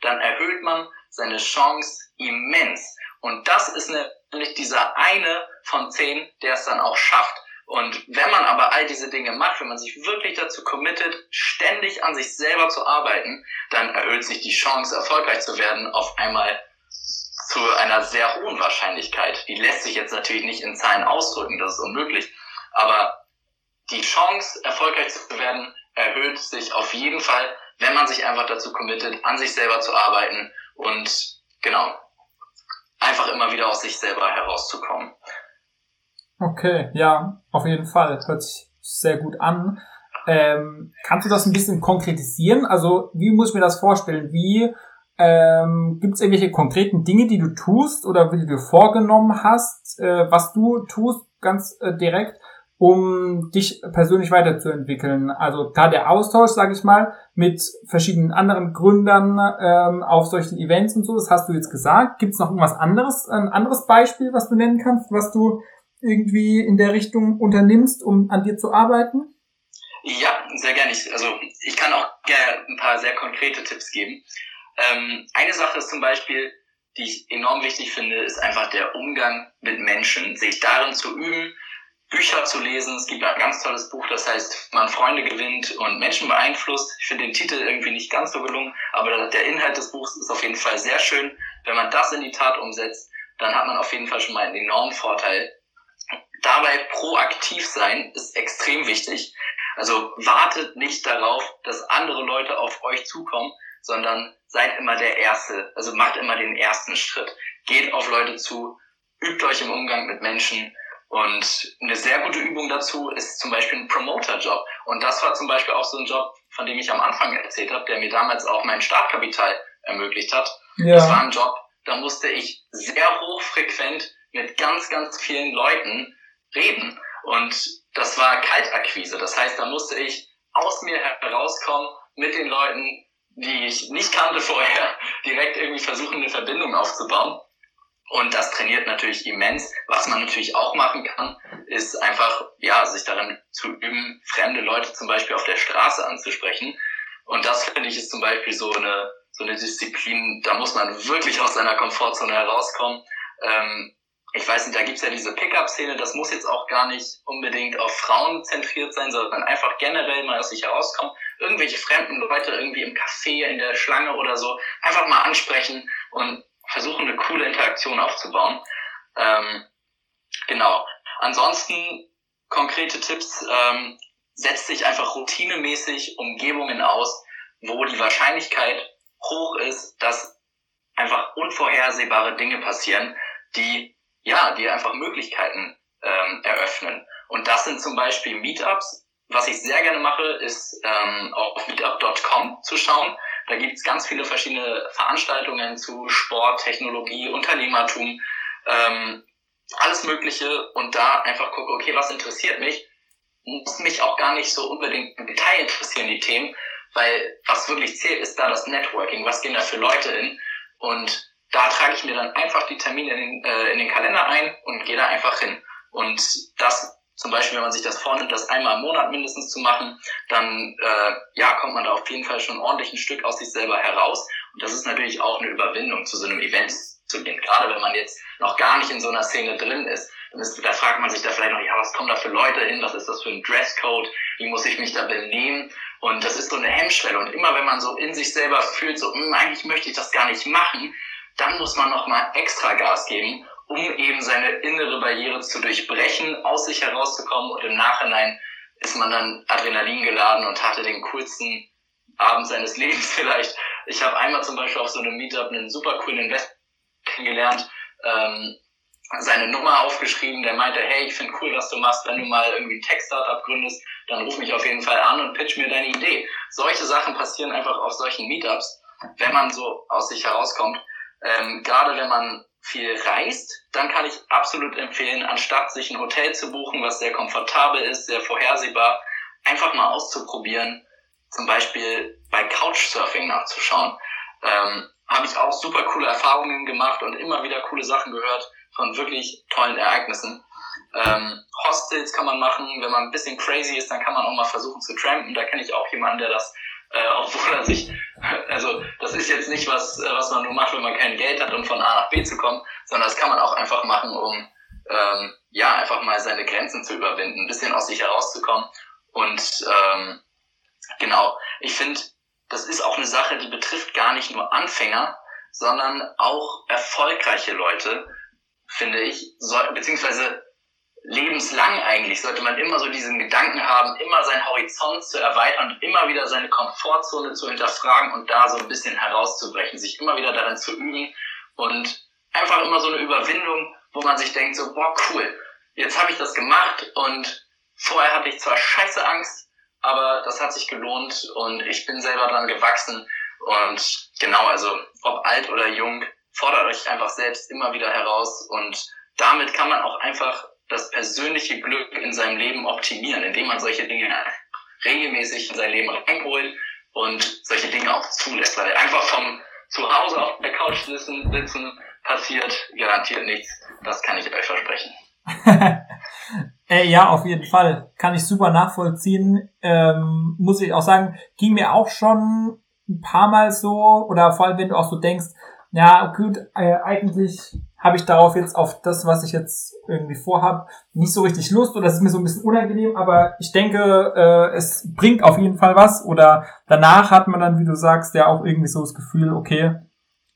dann erhöht man seine Chance immens. Und das ist nämlich dieser eine von zehn, der es dann auch schafft. Und wenn man aber all diese Dinge macht, wenn man sich wirklich dazu committet, ständig an sich selber zu arbeiten, dann erhöht sich die Chance, erfolgreich zu werden, auf einmal zu einer sehr hohen Wahrscheinlichkeit. Die lässt sich jetzt natürlich nicht in Zahlen ausdrücken, das ist unmöglich. Aber die Chance, erfolgreich zu werden, erhöht sich auf jeden Fall, wenn man sich einfach dazu committet, an sich selber zu arbeiten und genau, einfach immer wieder aus sich selber herauszukommen. Okay, ja, auf jeden Fall. Hört sich sehr gut an. Ähm, kannst du das ein bisschen konkretisieren? Also, wie muss ich mir das vorstellen? Wie ähm, gibt es irgendwelche konkreten Dinge, die du tust oder die du vorgenommen hast, äh, was du tust, ganz äh, direkt, um dich persönlich weiterzuentwickeln. Also da der Austausch, sage ich mal, mit verschiedenen anderen Gründern ähm, auf solchen Events und so, das hast du jetzt gesagt. Gibt es noch irgendwas anderes, ein anderes Beispiel, was du nennen kannst, was du irgendwie in der Richtung unternimmst, um an dir zu arbeiten? Ja, sehr gerne. Also ich kann auch gerne ein paar sehr konkrete Tipps geben. Ähm, eine Sache ist zum Beispiel, die ich enorm wichtig finde, ist einfach der Umgang mit Menschen, sich darin zu üben, Bücher zu lesen. Es gibt ein ganz tolles Buch, das heißt, man Freunde gewinnt und Menschen beeinflusst. Ich finde den Titel irgendwie nicht ganz so gelungen, aber der Inhalt des Buchs ist auf jeden Fall sehr schön. Wenn man das in die Tat umsetzt, dann hat man auf jeden Fall schon mal einen enormen Vorteil. Dabei proaktiv sein ist extrem wichtig. Also wartet nicht darauf, dass andere Leute auf euch zukommen, sondern seid immer der Erste. Also macht immer den ersten Schritt. Geht auf Leute zu, übt euch im Umgang mit Menschen und eine sehr gute Übung dazu ist zum Beispiel ein Promoter-Job. Und das war zum Beispiel auch so ein Job, von dem ich am Anfang erzählt habe, der mir damals auch mein Startkapital ermöglicht hat. Ja. Das war ein Job, da musste ich sehr hochfrequent mit ganz, ganz vielen Leuten reden. Und das war Kaltakquise. Das heißt, da musste ich aus mir herauskommen, mit den Leuten, die ich nicht kannte vorher, direkt irgendwie versuchen, eine Verbindung aufzubauen. Und das trainiert natürlich immens. Was man natürlich auch machen kann, ist einfach, ja, sich darin zu üben, fremde Leute zum Beispiel auf der Straße anzusprechen. Und das finde ich ist zum Beispiel so eine, so eine Disziplin, da muss man wirklich aus seiner Komfortzone herauskommen. Ähm, ich weiß nicht, da gibt's ja diese Pickup-Szene, das muss jetzt auch gar nicht unbedingt auf Frauen zentriert sein, sondern einfach generell mal aus sich herauskommen. Irgendwelche fremden Leute irgendwie im Café, in der Schlange oder so, einfach mal ansprechen und versuchen, eine coole Interaktion aufzubauen. Ähm, genau. Ansonsten konkrete Tipps, ähm, setzt sich einfach routinemäßig Umgebungen aus, wo die Wahrscheinlichkeit hoch ist, dass einfach unvorhersehbare Dinge passieren, die, ja, die einfach Möglichkeiten ähm, eröffnen. Und das sind zum Beispiel Meetups. Was ich sehr gerne mache, ist ähm, auf meetup.com zu schauen. Da gibt's ganz viele verschiedene Veranstaltungen zu Sport, Technologie, Unternehmertum, ähm, alles Mögliche und da einfach gucke, okay, was interessiert mich? Muss mich auch gar nicht so unbedingt im Detail interessieren, die Themen, weil was wirklich zählt, ist da das Networking. Was gehen da für Leute hin? Und da trage ich mir dann einfach die Termine in den, äh, in den Kalender ein und gehe da einfach hin. Und das zum Beispiel, wenn man sich das vornimmt, das einmal im Monat mindestens zu machen, dann äh, ja, kommt man da auf jeden Fall schon ordentlich ein Stück aus sich selber heraus. Und das ist natürlich auch eine Überwindung, zu so einem Event zu gehen. Gerade wenn man jetzt noch gar nicht in so einer Szene drin ist, dann ist, da fragt man sich da vielleicht noch, ja, was kommen da für Leute hin? Was ist das für ein Dresscode? Wie muss ich mich da benehmen? Und das ist so eine Hemmschwelle. Und immer wenn man so in sich selber fühlt, so, hm, eigentlich möchte ich das gar nicht machen, dann muss man nochmal extra Gas geben, um eben seine innere Barriere zu durchbrechen, aus sich herauszukommen und im Nachhinein ist man dann Adrenalin geladen und hatte den coolsten Abend seines Lebens vielleicht. Ich habe einmal zum Beispiel auf so einem Meetup einen super coolen Investor kennengelernt, ähm, seine Nummer aufgeschrieben, der meinte, hey, ich finde cool, was du machst, wenn du mal irgendwie ein Tech-Startup gründest, dann ruf mich auf jeden Fall an und pitch mir deine Idee. Solche Sachen passieren einfach auf solchen Meetups, wenn man so aus sich herauskommt. Ähm, gerade wenn man viel reist, dann kann ich absolut empfehlen, anstatt sich ein Hotel zu buchen, was sehr komfortabel ist, sehr vorhersehbar, einfach mal auszuprobieren, zum Beispiel bei Couchsurfing nachzuschauen. Ähm, Habe ich auch super coole Erfahrungen gemacht und immer wieder coole Sachen gehört von wirklich tollen Ereignissen. Ähm, Hostels kann man machen, wenn man ein bisschen crazy ist, dann kann man auch mal versuchen zu trampen. Da kenne ich auch jemanden, der das äh, obwohl er sich, also das ist jetzt nicht was, äh, was man nur macht, wenn man kein Geld hat, um von A nach B zu kommen, sondern das kann man auch einfach machen, um ähm, ja einfach mal seine Grenzen zu überwinden, ein bisschen aus sich herauszukommen. Und ähm, genau, ich finde, das ist auch eine Sache, die betrifft gar nicht nur Anfänger, sondern auch erfolgreiche Leute, finde ich, soll, beziehungsweise lebenslang eigentlich sollte man immer so diesen Gedanken haben, immer seinen Horizont zu erweitern und immer wieder seine Komfortzone zu hinterfragen und da so ein bisschen herauszubrechen, sich immer wieder darin zu üben und einfach immer so eine Überwindung, wo man sich denkt so, boah, cool, jetzt habe ich das gemacht und vorher hatte ich zwar scheiße Angst, aber das hat sich gelohnt und ich bin selber dran gewachsen und genau, also ob alt oder jung, fordert euch einfach selbst immer wieder heraus und damit kann man auch einfach das persönliche Glück in seinem Leben optimieren, indem man solche Dinge regelmäßig in sein Leben reinholt und solche Dinge auch zulässt. Weil einfach vom Zuhause auf der Couch sitzen, passiert garantiert nichts. Das kann ich euch versprechen. äh, ja, auf jeden Fall. Kann ich super nachvollziehen. Ähm, muss ich auch sagen, ging mir auch schon ein paar Mal so, oder vor allem wenn du auch so denkst, ja, gut, äh, eigentlich habe ich darauf jetzt auf das, was ich jetzt irgendwie vorhab, nicht so richtig Lust oder es ist mir so ein bisschen unangenehm, aber ich denke, äh, es bringt auf jeden Fall was oder danach hat man dann, wie du sagst, ja auch irgendwie so das Gefühl, okay,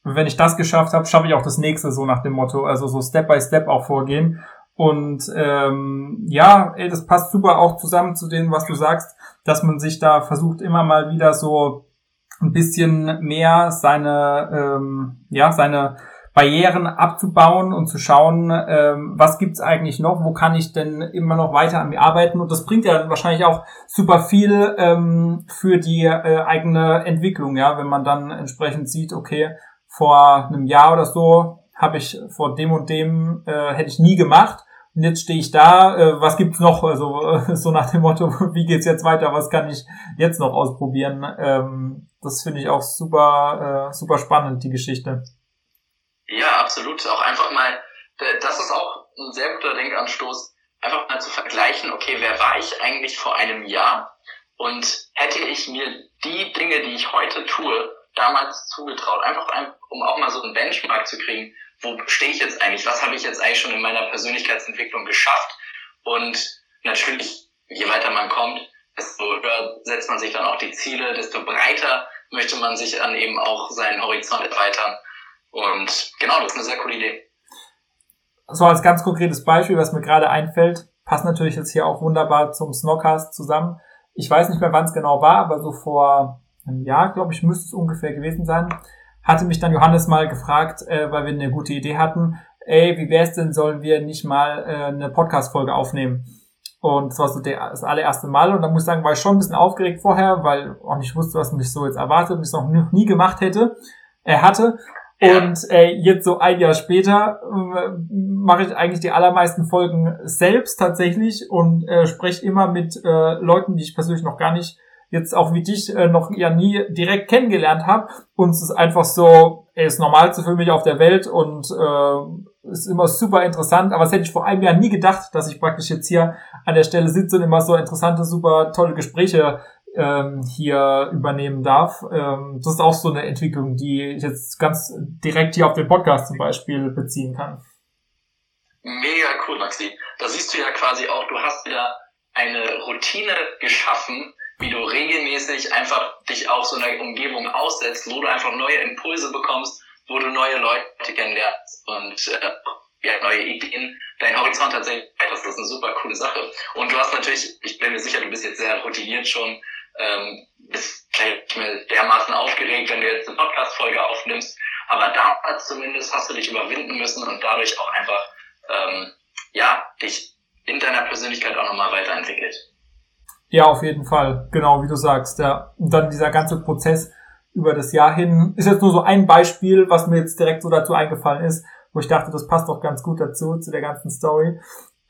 wenn ich das geschafft habe, schaffe ich auch das nächste, so nach dem Motto, also so Step by Step auch vorgehen. Und ähm, ja, ey, das passt super auch zusammen zu dem, was du sagst, dass man sich da versucht, immer mal wieder so ein bisschen mehr seine, ähm, ja, seine Barrieren abzubauen und zu schauen, ähm, was gibt's eigentlich noch, wo kann ich denn immer noch weiter an mir arbeiten. Und das bringt ja wahrscheinlich auch super viel ähm, für die äh, eigene Entwicklung, ja, wenn man dann entsprechend sieht, okay, vor einem Jahr oder so habe ich vor dem und dem äh, hätte ich nie gemacht. Und jetzt stehe ich da, äh, was gibt's noch? Also äh, so nach dem Motto, wie geht's jetzt weiter? Was kann ich jetzt noch ausprobieren? Ähm, das finde ich auch super, äh, super spannend, die Geschichte. Ja, absolut. Auch einfach mal, das ist auch ein sehr guter Denkanstoß, einfach mal zu vergleichen, okay, wer war ich eigentlich vor einem Jahr? Und hätte ich mir die Dinge, die ich heute tue, damals zugetraut, einfach um auch mal so einen Benchmark zu kriegen, wo stehe ich jetzt eigentlich, was habe ich jetzt eigentlich schon in meiner Persönlichkeitsentwicklung geschafft? Und natürlich, je weiter man kommt, desto höher setzt man sich dann auch die Ziele, desto breiter möchte man sich dann eben auch seinen Horizont erweitern. Und genau, das ist eine sehr coole Idee. So als ganz konkretes Beispiel, was mir gerade einfällt, passt natürlich jetzt hier auch wunderbar zum Snockcast zusammen. Ich weiß nicht mehr, wann es genau war, aber so vor einem Jahr, glaube ich, müsste es ungefähr gewesen sein, hatte mich dann Johannes mal gefragt, äh, weil wir eine gute Idee hatten, ey, wie wär's denn, sollen wir nicht mal äh, eine Podcast-Folge aufnehmen? Und das war so der, das allererste Mal. Und da muss ich sagen, war ich schon ein bisschen aufgeregt vorher, weil auch nicht wusste, was mich so jetzt erwartet und ich es noch nie gemacht hätte, er äh, hatte. Und äh, jetzt so ein Jahr später äh, mache ich eigentlich die allermeisten Folgen selbst tatsächlich und äh, spreche immer mit äh, Leuten, die ich persönlich noch gar nicht jetzt auch wie dich äh, noch ja nie direkt kennengelernt habe. Und es ist einfach so, er ist Normalste für mich auf der Welt und äh, ist immer super interessant. Aber das hätte ich vor einem Jahr nie gedacht, dass ich praktisch jetzt hier an der Stelle sitze und immer so interessante, super tolle Gespräche ähm, hier übernehmen darf. Ähm, das ist auch so eine Entwicklung, die ich jetzt ganz direkt hier auf den Podcast zum Beispiel beziehen kann. Mega cool, Maxi. Da siehst du ja quasi auch, du hast ja eine Routine geschaffen, wie du regelmäßig einfach dich auf so einer Umgebung aussetzt, wo du einfach neue Impulse bekommst, wo du neue Leute kennenlernst und äh, ja, neue Ideen, dein Horizont tatsächlich das ist eine super coole Sache. Und du hast natürlich, ich bin mir sicher, du bist jetzt sehr routiniert schon, ähm, bist nicht mehr dermaßen aufgeregt, wenn du jetzt eine Podcast-Folge aufnimmst. Aber damals zumindest hast du dich überwinden müssen und dadurch auch einfach, ähm, ja, dich in deiner Persönlichkeit auch nochmal weiterentwickelt. Ja, auf jeden Fall. Genau, wie du sagst. Ja. Und dann dieser ganze Prozess über das Jahr hin ist jetzt nur so ein Beispiel, was mir jetzt direkt so dazu eingefallen ist, wo ich dachte, das passt doch ganz gut dazu, zu der ganzen Story.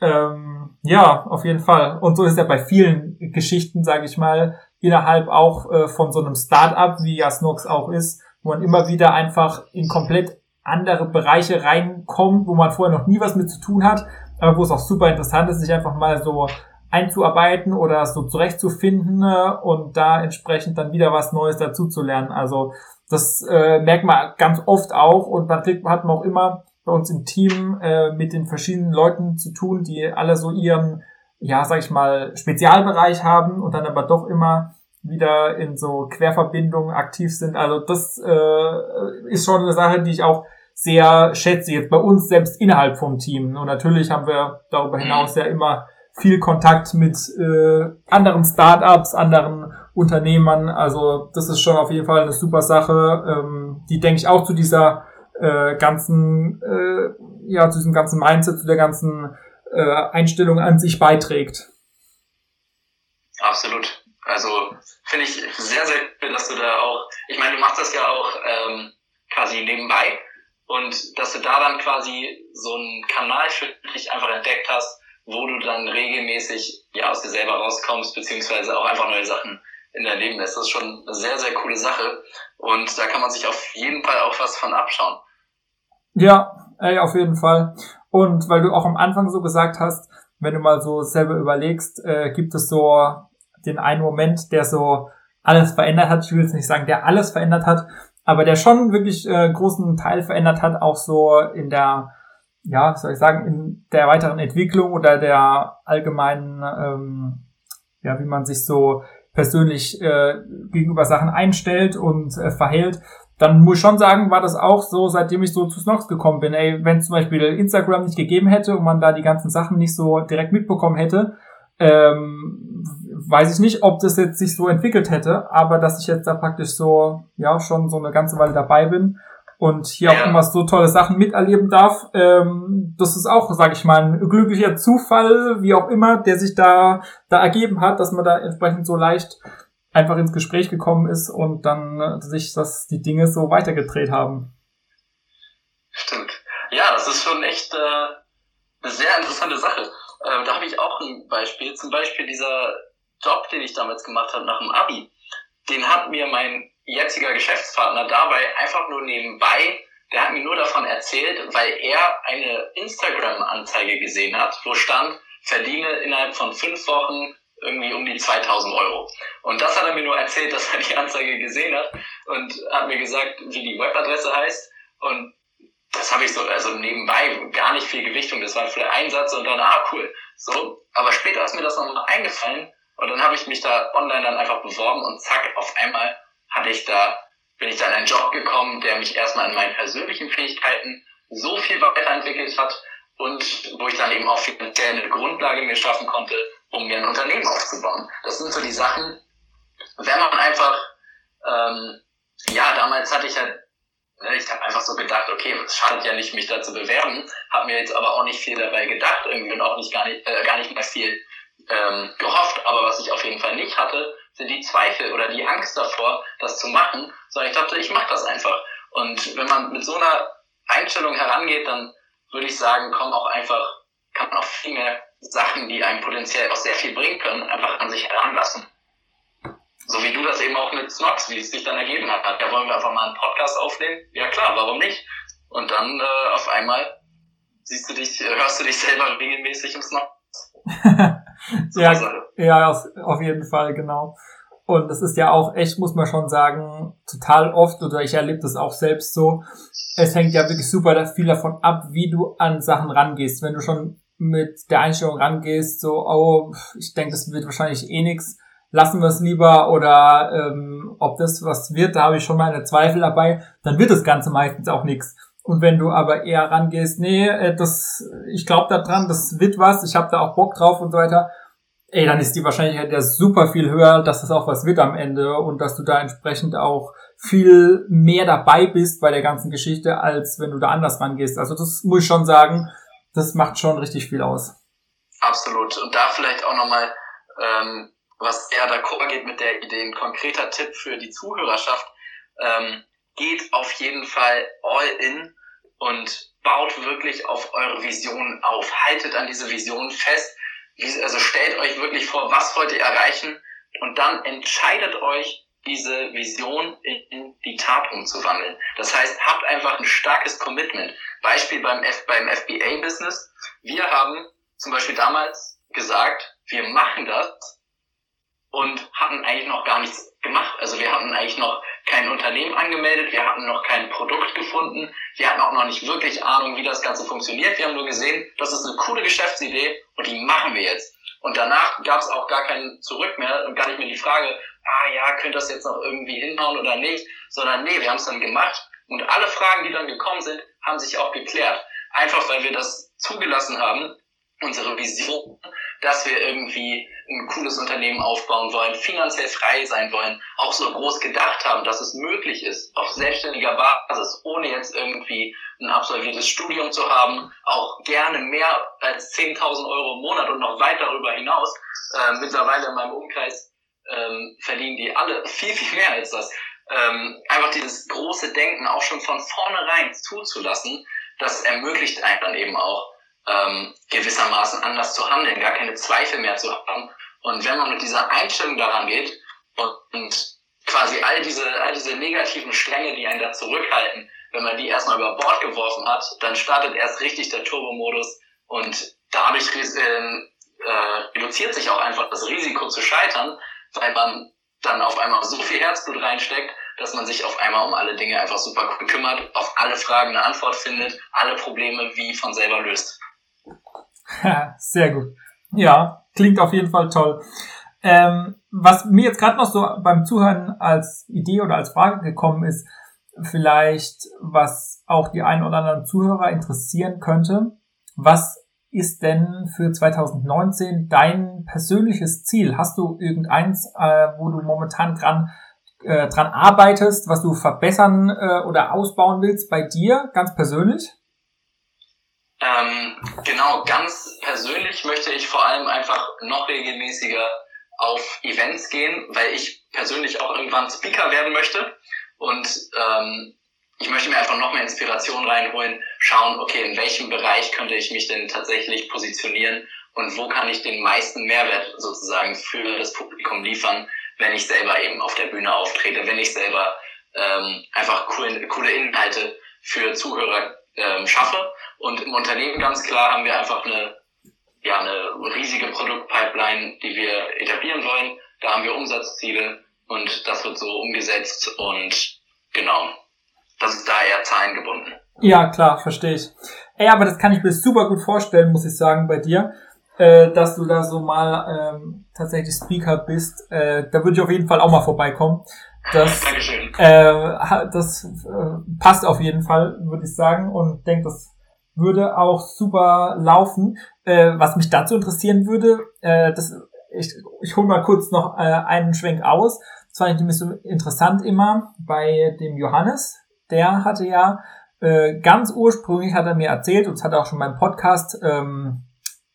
Ähm, ja, auf jeden Fall. Und so ist ja bei vielen Geschichten, sage ich mal, innerhalb auch äh, von so einem Startup, wie ja Snox auch ist, wo man immer wieder einfach in komplett andere Bereiche reinkommt, wo man vorher noch nie was mit zu tun hat, aber wo es auch super interessant ist, sich einfach mal so einzuarbeiten oder so zurechtzufinden äh, und da entsprechend dann wieder was Neues dazu zu lernen. Also das äh, merkt man ganz oft auch und dann kriegt, hat man auch immer bei uns im Team äh, mit den verschiedenen Leuten zu tun, die alle so ihren ja, sag ich mal, Spezialbereich haben und dann aber doch immer wieder in so Querverbindungen aktiv sind. Also das äh, ist schon eine Sache, die ich auch sehr schätze, jetzt bei uns selbst innerhalb vom Team. Und natürlich haben wir darüber hinaus ja immer viel Kontakt mit äh, anderen Startups, anderen Unternehmern. Also das ist schon auf jeden Fall eine super Sache, ähm, die denke ich auch zu dieser äh, ganzen, äh, ja, zu diesem ganzen Mindset, zu der ganzen äh, Einstellung an sich beiträgt. Absolut. Also finde ich sehr, sehr cool, dass du da auch, ich meine, du machst das ja auch ähm, quasi nebenbei und dass du da dann quasi so einen Kanal für dich einfach entdeckt hast, wo du dann regelmäßig ja aus dir selber rauskommst, beziehungsweise auch einfach neue Sachen in dein Leben lässt. Das ist schon eine sehr, sehr coole Sache und da kann man sich auf jeden Fall auch was von abschauen. Ja, ey, auf jeden Fall. Und weil du auch am Anfang so gesagt hast, wenn du mal so selber überlegst, äh, gibt es so den einen Moment, der so alles verändert hat. Ich will jetzt nicht sagen, der alles verändert hat, aber der schon wirklich äh, großen Teil verändert hat, auch so in der, ja, soll ich sagen, in der weiteren Entwicklung oder der allgemeinen, ähm, ja, wie man sich so persönlich äh, gegenüber Sachen einstellt und äh, verhält dann muss ich schon sagen, war das auch so, seitdem ich so zu Snox gekommen bin. Ey, wenn es zum Beispiel Instagram nicht gegeben hätte und man da die ganzen Sachen nicht so direkt mitbekommen hätte, ähm, weiß ich nicht, ob das jetzt sich so entwickelt hätte, aber dass ich jetzt da praktisch so, ja, schon so eine ganze Weile dabei bin und hier auch immer so tolle Sachen miterleben darf, ähm, das ist auch, sage ich mal, ein glücklicher Zufall, wie auch immer, der sich da, da ergeben hat, dass man da entsprechend so leicht einfach ins Gespräch gekommen ist und dann äh, sich das, die Dinge so weitergedreht haben. Stimmt. Ja, das ist schon echt äh, eine sehr interessante Sache. Äh, da habe ich auch ein Beispiel. Zum Beispiel dieser Job, den ich damals gemacht habe nach dem Abi. Den hat mir mein jetziger Geschäftspartner dabei einfach nur nebenbei, der hat mir nur davon erzählt, weil er eine Instagram-Anzeige gesehen hat, wo stand, verdiene innerhalb von fünf Wochen irgendwie um die 2000 Euro. Und das hat er mir nur erzählt, dass er die Anzeige gesehen hat und hat mir gesagt, wie die Webadresse heißt. Und das habe ich so, also nebenbei, gar nicht viel Gewichtung. Das war für einen Satz und dann, ah, cool. So, aber später ist mir das nochmal eingefallen und dann habe ich mich da online dann einfach beworben und zack, auf einmal hatte ich da, bin ich da in einen Job gekommen, der mich erstmal in meinen persönlichen Fähigkeiten so viel weiterentwickelt hat und wo ich dann eben auch finanziell eine Grundlage mir schaffen konnte, um mir ein Unternehmen aufzubauen. Das sind so die Sachen, wenn man einfach, ähm, ja, damals hatte ich halt Ne, ich habe einfach so gedacht, okay, es schadet ja nicht, mich da zu bewerben, habe mir jetzt aber auch nicht viel dabei gedacht irgendwie und auch nicht gar nicht, äh, gar nicht mehr viel ähm, gehofft. Aber was ich auf jeden Fall nicht hatte, sind die Zweifel oder die Angst davor, das zu machen, sondern ich dachte, ich mache das einfach. Und wenn man mit so einer Einstellung herangeht, dann würde ich sagen, kommen auch einfach, kann man auch viel mehr Sachen, die einem potenziell auch sehr viel bringen können, einfach an sich heranlassen. So wie du das eben auch mit Snox, wie es sich dann ergeben hat. Ja, wollen wir einfach mal einen Podcast aufnehmen? Ja klar, warum nicht? Und dann äh, auf einmal siehst du dich, hörst du dich selber regelmäßig im Snox. ja, ja, auf jeden Fall, genau. Und das ist ja auch echt, muss man schon sagen, total oft, oder ich erlebe das auch selbst so, es hängt ja wirklich super viel davon ab, wie du an Sachen rangehst. Wenn du schon mit der Einstellung rangehst, so, oh, ich denke, das wird wahrscheinlich eh nix, lassen wir es lieber oder ähm, ob das was wird, da habe ich schon meine Zweifel dabei, dann wird das Ganze meistens auch nichts. Und wenn du aber eher rangehst, nee, äh, das, ich glaube da dran, das wird was, ich habe da auch Bock drauf und so weiter, ey, dann ist die Wahrscheinlichkeit ja super viel höher, dass das auch was wird am Ende und dass du da entsprechend auch viel mehr dabei bist bei der ganzen Geschichte, als wenn du da anders rangehst. Also das muss ich schon sagen, das macht schon richtig viel aus. Absolut. Und da vielleicht auch nochmal ähm, was eher d'accord geht mit der Idee, ein konkreter Tipp für die Zuhörerschaft, ähm, geht auf jeden Fall all in und baut wirklich auf eure Vision auf. Haltet an diese Vision fest. Also stellt euch wirklich vor, was wollt ihr erreichen und dann entscheidet euch, diese Vision in die Tat umzuwandeln. Das heißt, habt einfach ein starkes Commitment. Beispiel beim, F beim FBA-Business. Wir haben zum Beispiel damals gesagt, wir machen das und hatten eigentlich noch gar nichts gemacht. Also wir hatten eigentlich noch kein Unternehmen angemeldet, wir hatten noch kein Produkt gefunden, wir hatten auch noch nicht wirklich Ahnung, wie das Ganze funktioniert. Wir haben nur gesehen, das ist eine coole Geschäftsidee und die machen wir jetzt. Und danach gab es auch gar kein Zurück mehr und gar nicht mehr die Frage, ah ja, könnte das jetzt noch irgendwie hinhauen oder nicht, sondern nee, wir haben es dann gemacht und alle Fragen, die dann gekommen sind, haben sich auch geklärt. Einfach weil wir das zugelassen haben, unsere Vision dass wir irgendwie ein cooles Unternehmen aufbauen wollen, finanziell frei sein wollen, auch so groß gedacht haben, dass es möglich ist, auf selbstständiger Basis, ohne jetzt irgendwie ein absolviertes Studium zu haben, auch gerne mehr als 10.000 Euro im Monat und noch weit darüber hinaus. Äh, mittlerweile in meinem Umkreis ähm, verdienen die alle viel, viel mehr als das. Ähm, einfach dieses große Denken auch schon von vornherein zuzulassen, das ermöglicht einem dann eben auch, ähm, gewissermaßen anders zu handeln, gar keine Zweifel mehr zu haben. Und wenn man mit dieser Einstellung daran geht und, und quasi all diese, all diese negativen Stränge, die einen da zurückhalten, wenn man die erstmal über Bord geworfen hat, dann startet erst richtig der Turbo-Modus und dadurch äh, äh, reduziert sich auch einfach das Risiko zu scheitern, weil man dann auf einmal so viel Herzblut reinsteckt, dass man sich auf einmal um alle Dinge einfach super gut kümmert, auf alle Fragen eine Antwort findet, alle Probleme wie von selber löst. Sehr gut. Ja, klingt auf jeden Fall toll. Ähm, was mir jetzt gerade noch so beim Zuhören als Idee oder als Frage gekommen ist, vielleicht was auch die ein oder anderen Zuhörer interessieren könnte. Was ist denn für 2019 dein persönliches Ziel? Hast du irgendeins, äh, wo du momentan dran, äh, dran arbeitest, was du verbessern äh, oder ausbauen willst bei dir, ganz persönlich? Ähm, genau, ganz persönlich möchte ich vor allem einfach noch regelmäßiger auf Events gehen, weil ich persönlich auch irgendwann Speaker werden möchte. Und ähm, ich möchte mir einfach noch mehr Inspiration reinholen, schauen, okay, in welchem Bereich könnte ich mich denn tatsächlich positionieren und wo kann ich den meisten Mehrwert sozusagen für das Publikum liefern, wenn ich selber eben auf der Bühne auftrete, wenn ich selber ähm, einfach coole, coole Inhalte für Zuhörer ähm, schaffe. Und im Unternehmen ganz klar haben wir einfach eine, ja, eine riesige Produktpipeline, die wir etablieren wollen. Da haben wir Umsatzziele und das wird so umgesetzt und genau, das ist da eher zahlengebunden. Ja, klar, verstehe ich. Ey, aber das kann ich mir super gut vorstellen, muss ich sagen, bei dir, äh, dass du da so mal ähm, tatsächlich Speaker bist. Äh, da würde ich auf jeden Fall auch mal vorbeikommen. Das, äh, das äh, passt auf jeden Fall, würde ich sagen, und denke, das würde auch super laufen. Äh, was mich dazu interessieren würde, äh, das, ich, ich hole mal kurz noch äh, einen Schwenk aus. Das fand ich nämlich so interessant immer bei dem Johannes, der hatte ja äh, ganz ursprünglich hat er mir erzählt, und das hat er auch schon beim Podcast ähm,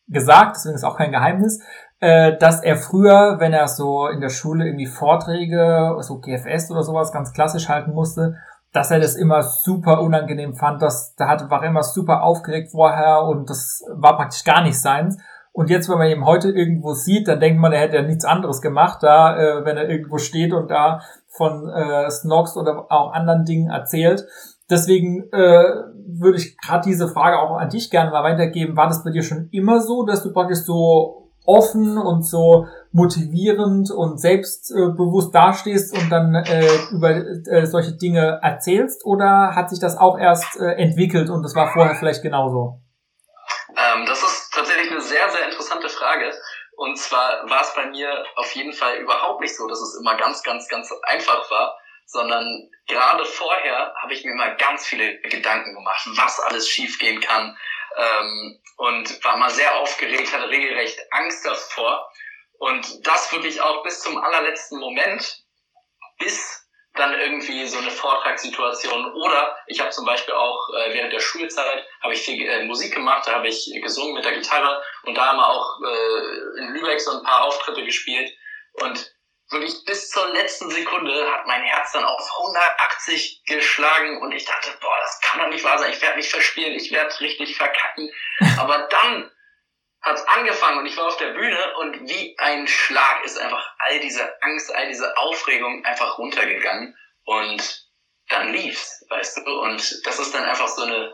gesagt, deswegen ist auch kein Geheimnis, äh, dass er früher, wenn er so in der Schule irgendwie Vorträge, so GFS oder sowas ganz klassisch halten musste, dass er das immer super unangenehm fand, dass da hat, war immer super aufgeregt vorher und das war praktisch gar nicht seins. Und jetzt, wenn man ihn heute irgendwo sieht, dann denkt man, er hätte ja nichts anderes gemacht, da, äh, wenn er irgendwo steht und da von äh, Snox oder auch anderen Dingen erzählt. Deswegen äh, würde ich gerade diese Frage auch an dich gerne mal weitergeben. War das bei dir schon immer so, dass du praktisch so offen und so motivierend und selbstbewusst dastehst und dann äh, über äh, solche Dinge erzählst? Oder hat sich das auch erst äh, entwickelt und das war vorher vielleicht genauso? Ähm, das ist tatsächlich eine sehr, sehr interessante Frage. Und zwar war es bei mir auf jeden Fall überhaupt nicht so, dass es immer ganz, ganz, ganz einfach war, sondern gerade vorher habe ich mir immer ganz viele Gedanken gemacht, was alles schiefgehen kann, ähm, und war mal sehr aufgeregt, hatte regelrecht Angst davor. Und das wirklich auch bis zum allerletzten Moment, bis dann irgendwie so eine Vortragssituation. Oder ich habe zum Beispiel auch äh, während der Schulzeit habe ich viel äh, Musik gemacht, da habe ich gesungen mit der Gitarre und da haben wir auch äh, in Lübeck so ein paar Auftritte gespielt. Und wirklich bis zur letzten Sekunde hat mein Herz dann auf 180 geschlagen und ich dachte, boah, das kann doch nicht wahr sein, ich werde mich verspielen, ich werde richtig verkacken. Aber dann hat's angefangen und ich war auf der Bühne und wie ein Schlag ist einfach all diese Angst, all diese Aufregung einfach runtergegangen und dann lief's, weißt du? Und das ist dann einfach so eine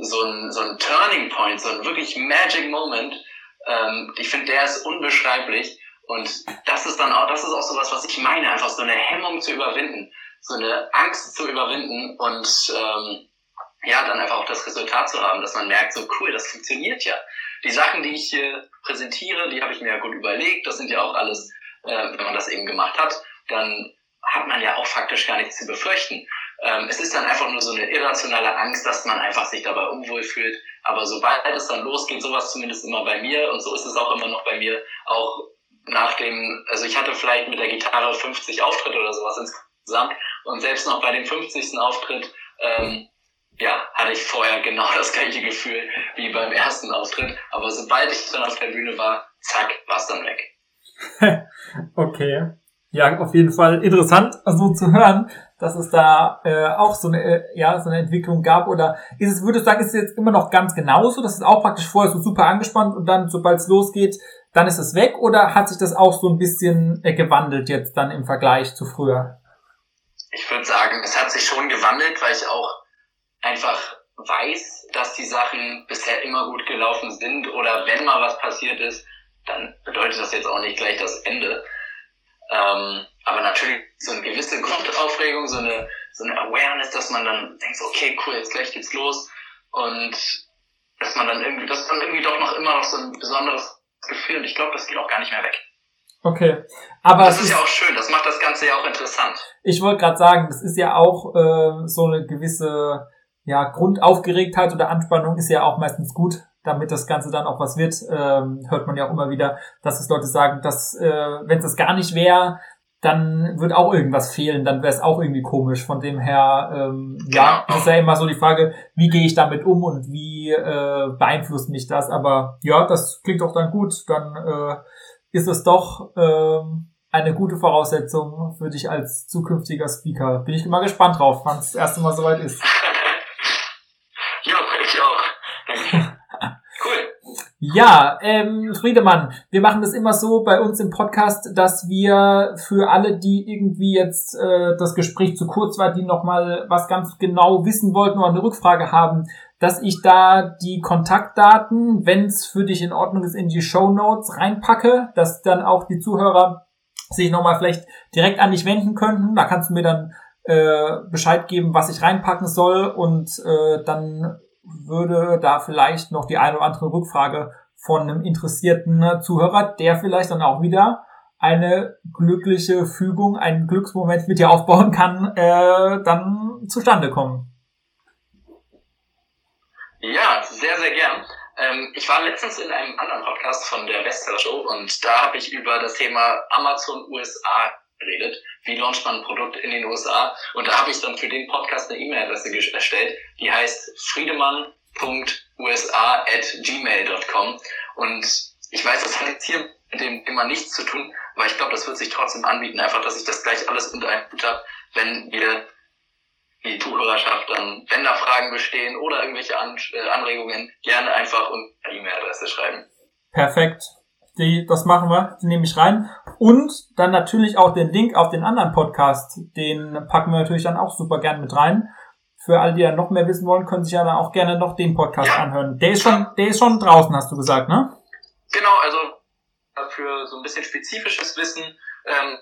so ein, so ein Turning Point, so ein wirklich Magic Moment. Ähm, ich finde, der ist unbeschreiblich und das ist dann auch, das ist auch so was, was ich meine, einfach so eine Hemmung zu überwinden, so eine Angst zu überwinden und ähm, ja, dann einfach auch das Resultat zu haben, dass man merkt, so cool, das funktioniert ja. Die Sachen, die ich hier präsentiere, die habe ich mir ja gut überlegt, das sind ja auch alles, äh, wenn man das eben gemacht hat, dann hat man ja auch faktisch gar nichts zu befürchten. Ähm, es ist dann einfach nur so eine irrationale Angst, dass man einfach sich dabei unwohl fühlt. Aber sobald es dann losgeht, sowas zumindest immer bei mir und so ist es auch immer noch bei mir, auch nach dem, also ich hatte vielleicht mit der Gitarre 50 Auftritte oder sowas insgesamt und selbst noch bei dem 50. Auftritt, ähm, ja, hatte ich vorher genau das gleiche Gefühl wie beim ersten Auftritt, aber sobald ich dann auf der Bühne war, zack, war es dann weg. okay. Ja, auf jeden Fall interessant, so zu hören, dass es da äh, auch so eine, äh, ja, so eine Entwicklung gab. Oder ist es, würde ich sagen, ist es jetzt immer noch ganz genauso, dass es auch praktisch vorher so super angespannt und dann, sobald es losgeht, dann ist es weg oder hat sich das auch so ein bisschen äh, gewandelt jetzt dann im Vergleich zu früher? Ich würde sagen, es hat sich schon gewandelt, weil ich auch einfach weiß, dass die Sachen bisher immer gut gelaufen sind oder wenn mal was passiert ist, dann bedeutet das jetzt auch nicht gleich das Ende. Ähm, aber natürlich so eine gewisse Grundaufregung, so eine, so eine Awareness, dass man dann denkt, okay, cool, jetzt gleich geht's los und dass man dann irgendwie, dass dann irgendwie doch noch immer noch so ein besonderes Gefühl und ich glaube, das geht auch gar nicht mehr weg. Okay, aber das ist, ist ja auch schön, das macht das Ganze ja auch interessant. Ich wollte gerade sagen, das ist ja auch äh, so eine gewisse ja, Grundaufgeregtheit oder Anspannung ist ja auch meistens gut, damit das Ganze dann auch was wird. Ähm, hört man ja auch immer wieder, dass es Leute sagen, dass äh, wenn es das gar nicht wäre, dann wird auch irgendwas fehlen, dann wäre es auch irgendwie komisch. Von dem her, ähm, ja, ist ja immer so die Frage, wie gehe ich damit um und wie äh, beeinflusst mich das. Aber ja, das klingt doch dann gut. Dann äh, ist es doch äh, eine gute Voraussetzung für dich als zukünftiger Speaker. Bin ich mal gespannt drauf, wann es das erste Mal soweit ist. Ja, ähm, Friedemann, wir machen das immer so bei uns im Podcast, dass wir für alle, die irgendwie jetzt äh, das Gespräch zu kurz war, die nochmal was ganz genau wissen wollten oder eine Rückfrage haben, dass ich da die Kontaktdaten, wenn es für dich in Ordnung ist, in die Show Notes reinpacke, dass dann auch die Zuhörer sich nochmal vielleicht direkt an dich wenden könnten. Da kannst du mir dann äh, Bescheid geben, was ich reinpacken soll und äh, dann würde da vielleicht noch die eine oder andere Rückfrage von einem interessierten Zuhörer, der vielleicht dann auch wieder eine glückliche Fügung, einen Glücksmoment mit dir aufbauen kann, äh, dann zustande kommen. Ja, sehr, sehr gern. Ähm, ich war letztens in einem anderen Podcast von der Westler Show und da habe ich über das Thema Amazon USA geredet. Wie launcht man ein Produkt in den USA? Und da habe ich dann für den Podcast eine E-Mail-Adresse erstellt, die heißt friedemann.usa@gmail.com und ich weiß, das hat jetzt hier mit dem immer nichts zu tun, aber ich glaube, das wird sich trotzdem anbieten, einfach, dass ich das gleich alles unter einem Hut habe, wenn wir die Zuhörerschaft dann, wenn da Fragen bestehen oder irgendwelche An äh, Anregungen, gerne einfach unter E-Mail-Adresse schreiben. Perfekt. Die, das machen wir, die nehme ich rein. Und dann natürlich auch den Link auf den anderen Podcast, den packen wir natürlich dann auch super gern mit rein. Für alle, die ja noch mehr wissen wollen, können sich ja dann auch gerne noch den Podcast ja. anhören. Der ist schon, der ist schon draußen, hast du gesagt, ne? Genau, also für so ein bisschen spezifisches Wissen ähm,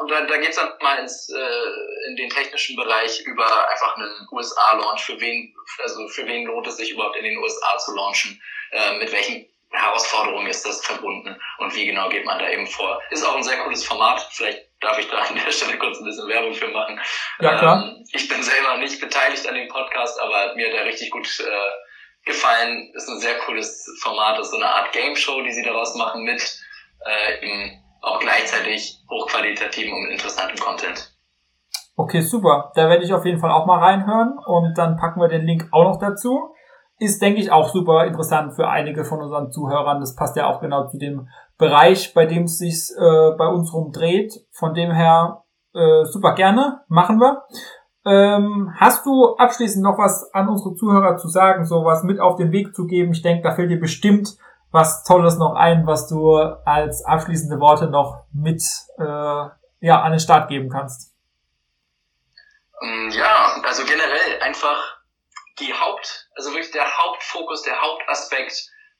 und da, da geht es dann mal ins, äh, in den technischen Bereich über einfach einen USA-Launch. Für wen, also für wen lohnt es sich überhaupt in den USA zu launchen? Äh, mit welchen Herausforderungen ist das verbunden? Und wie genau geht man da eben vor? Ist auch ein sehr cooles Format. Vielleicht darf ich da an der Stelle kurz ein bisschen Werbung für machen. Ja, klar. Ähm, ich bin selber nicht beteiligt an dem Podcast, aber mir hat er richtig gut äh, gefallen. Ist ein sehr cooles Format. Ist so eine Art Game Show, die sie daraus machen mit äh, auch gleichzeitig hochqualitativen und interessantem Content. Okay, super. Da werde ich auf jeden Fall auch mal reinhören und dann packen wir den Link auch noch dazu. Ist, denke ich, auch super interessant für einige von unseren Zuhörern. Das passt ja auch genau zu dem Bereich, bei dem es sich äh, bei uns rumdreht. Von dem her äh, super gerne, machen wir. Ähm, hast du abschließend noch was an unsere Zuhörer zu sagen, so was mit auf den Weg zu geben? Ich denke, da fällt dir bestimmt was Tolles noch ein, was du als abschließende Worte noch mit äh, ja, an den Start geben kannst? Mm, ja, also generell einfach die Haupt, also wirklich der Hauptfokus, der Hauptaspekt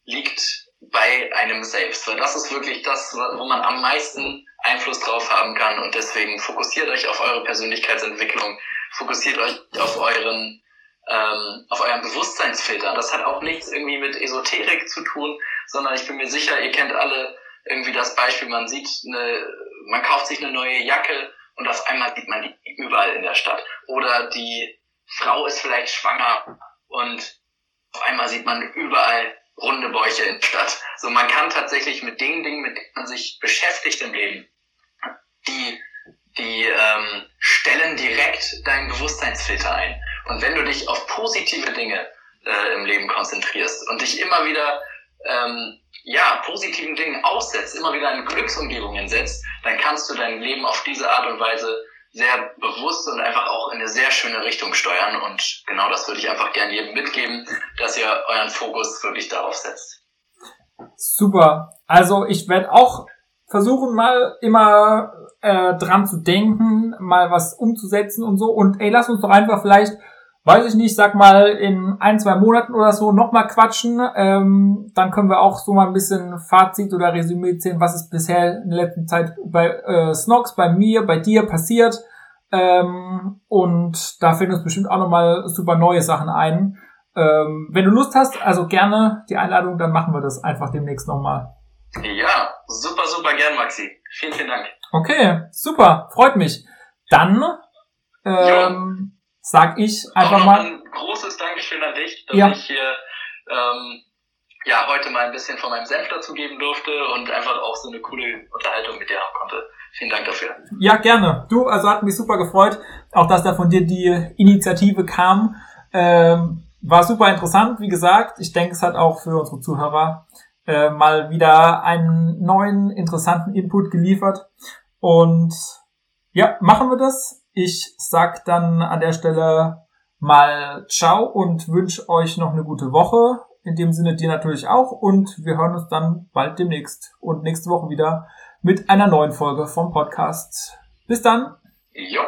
liegt bei einem selbst, weil das ist wirklich das, wo man am meisten Einfluss drauf haben kann und deswegen fokussiert euch auf eure Persönlichkeitsentwicklung, fokussiert euch auf euren ähm, auf euren Bewusstseinsfilter. Das hat auch nichts irgendwie mit Esoterik zu tun, sondern ich bin mir sicher, ihr kennt alle irgendwie das Beispiel, man sieht eine, man kauft sich eine neue Jacke und auf einmal sieht man die überall in der Stadt. Oder die Frau ist vielleicht schwanger und auf einmal sieht man überall runde Bäuche in der Stadt. So, man kann tatsächlich mit den Dingen, mit denen man sich beschäftigt im Leben, die, die ähm, stellen direkt deinen Bewusstseinsfilter ein. Und wenn du dich auf positive Dinge äh, im Leben konzentrierst und dich immer wieder ähm, ja, positiven Dingen aussetzt, immer wieder in Glücksumgebungen setzt, dann kannst du dein Leben auf diese Art und Weise sehr bewusst und einfach auch in eine sehr schöne Richtung steuern. Und genau das würde ich einfach gerne jedem mitgeben, dass ihr euren Fokus wirklich darauf setzt. Super. Also ich werde auch versuchen, mal immer äh, dran zu denken, mal was umzusetzen und so. Und ey, lass uns doch einfach vielleicht weiß ich nicht, sag mal in ein, zwei Monaten oder so nochmal quatschen. Ähm, dann können wir auch so mal ein bisschen Fazit oder Resümee ziehen, was ist bisher in der letzten Zeit bei äh, Snox, bei mir, bei dir passiert. Ähm, und da fällt uns bestimmt auch nochmal super neue Sachen ein. Ähm, wenn du Lust hast, also gerne die Einladung, dann machen wir das einfach demnächst nochmal. Ja, super, super gern, Maxi. Vielen, vielen Dank. Okay, super, freut mich. Dann ähm, sag ich einfach Auch mal. Ein großes Dankeschön an dich, dass ja. ich hier ähm, ja heute mal ein bisschen von meinem Senf dazu geben durfte und einfach auch so eine coole Unterhaltung mit dir haben konnte. Vielen Dank dafür. Ja, gerne. Du, also hat mich super gefreut, auch dass da von dir die Initiative kam. Ähm, war super interessant, wie gesagt. Ich denke, es hat auch für unsere Zuhörer äh, mal wieder einen neuen, interessanten Input geliefert. Und ja, machen wir das. Ich sag dann an der Stelle mal ciao und wünsche euch noch eine gute Woche. In dem Sinne dir natürlich auch und wir hören uns dann bald demnächst und nächste Woche wieder mit einer neuen Folge vom Podcast. Bis dann. Jo.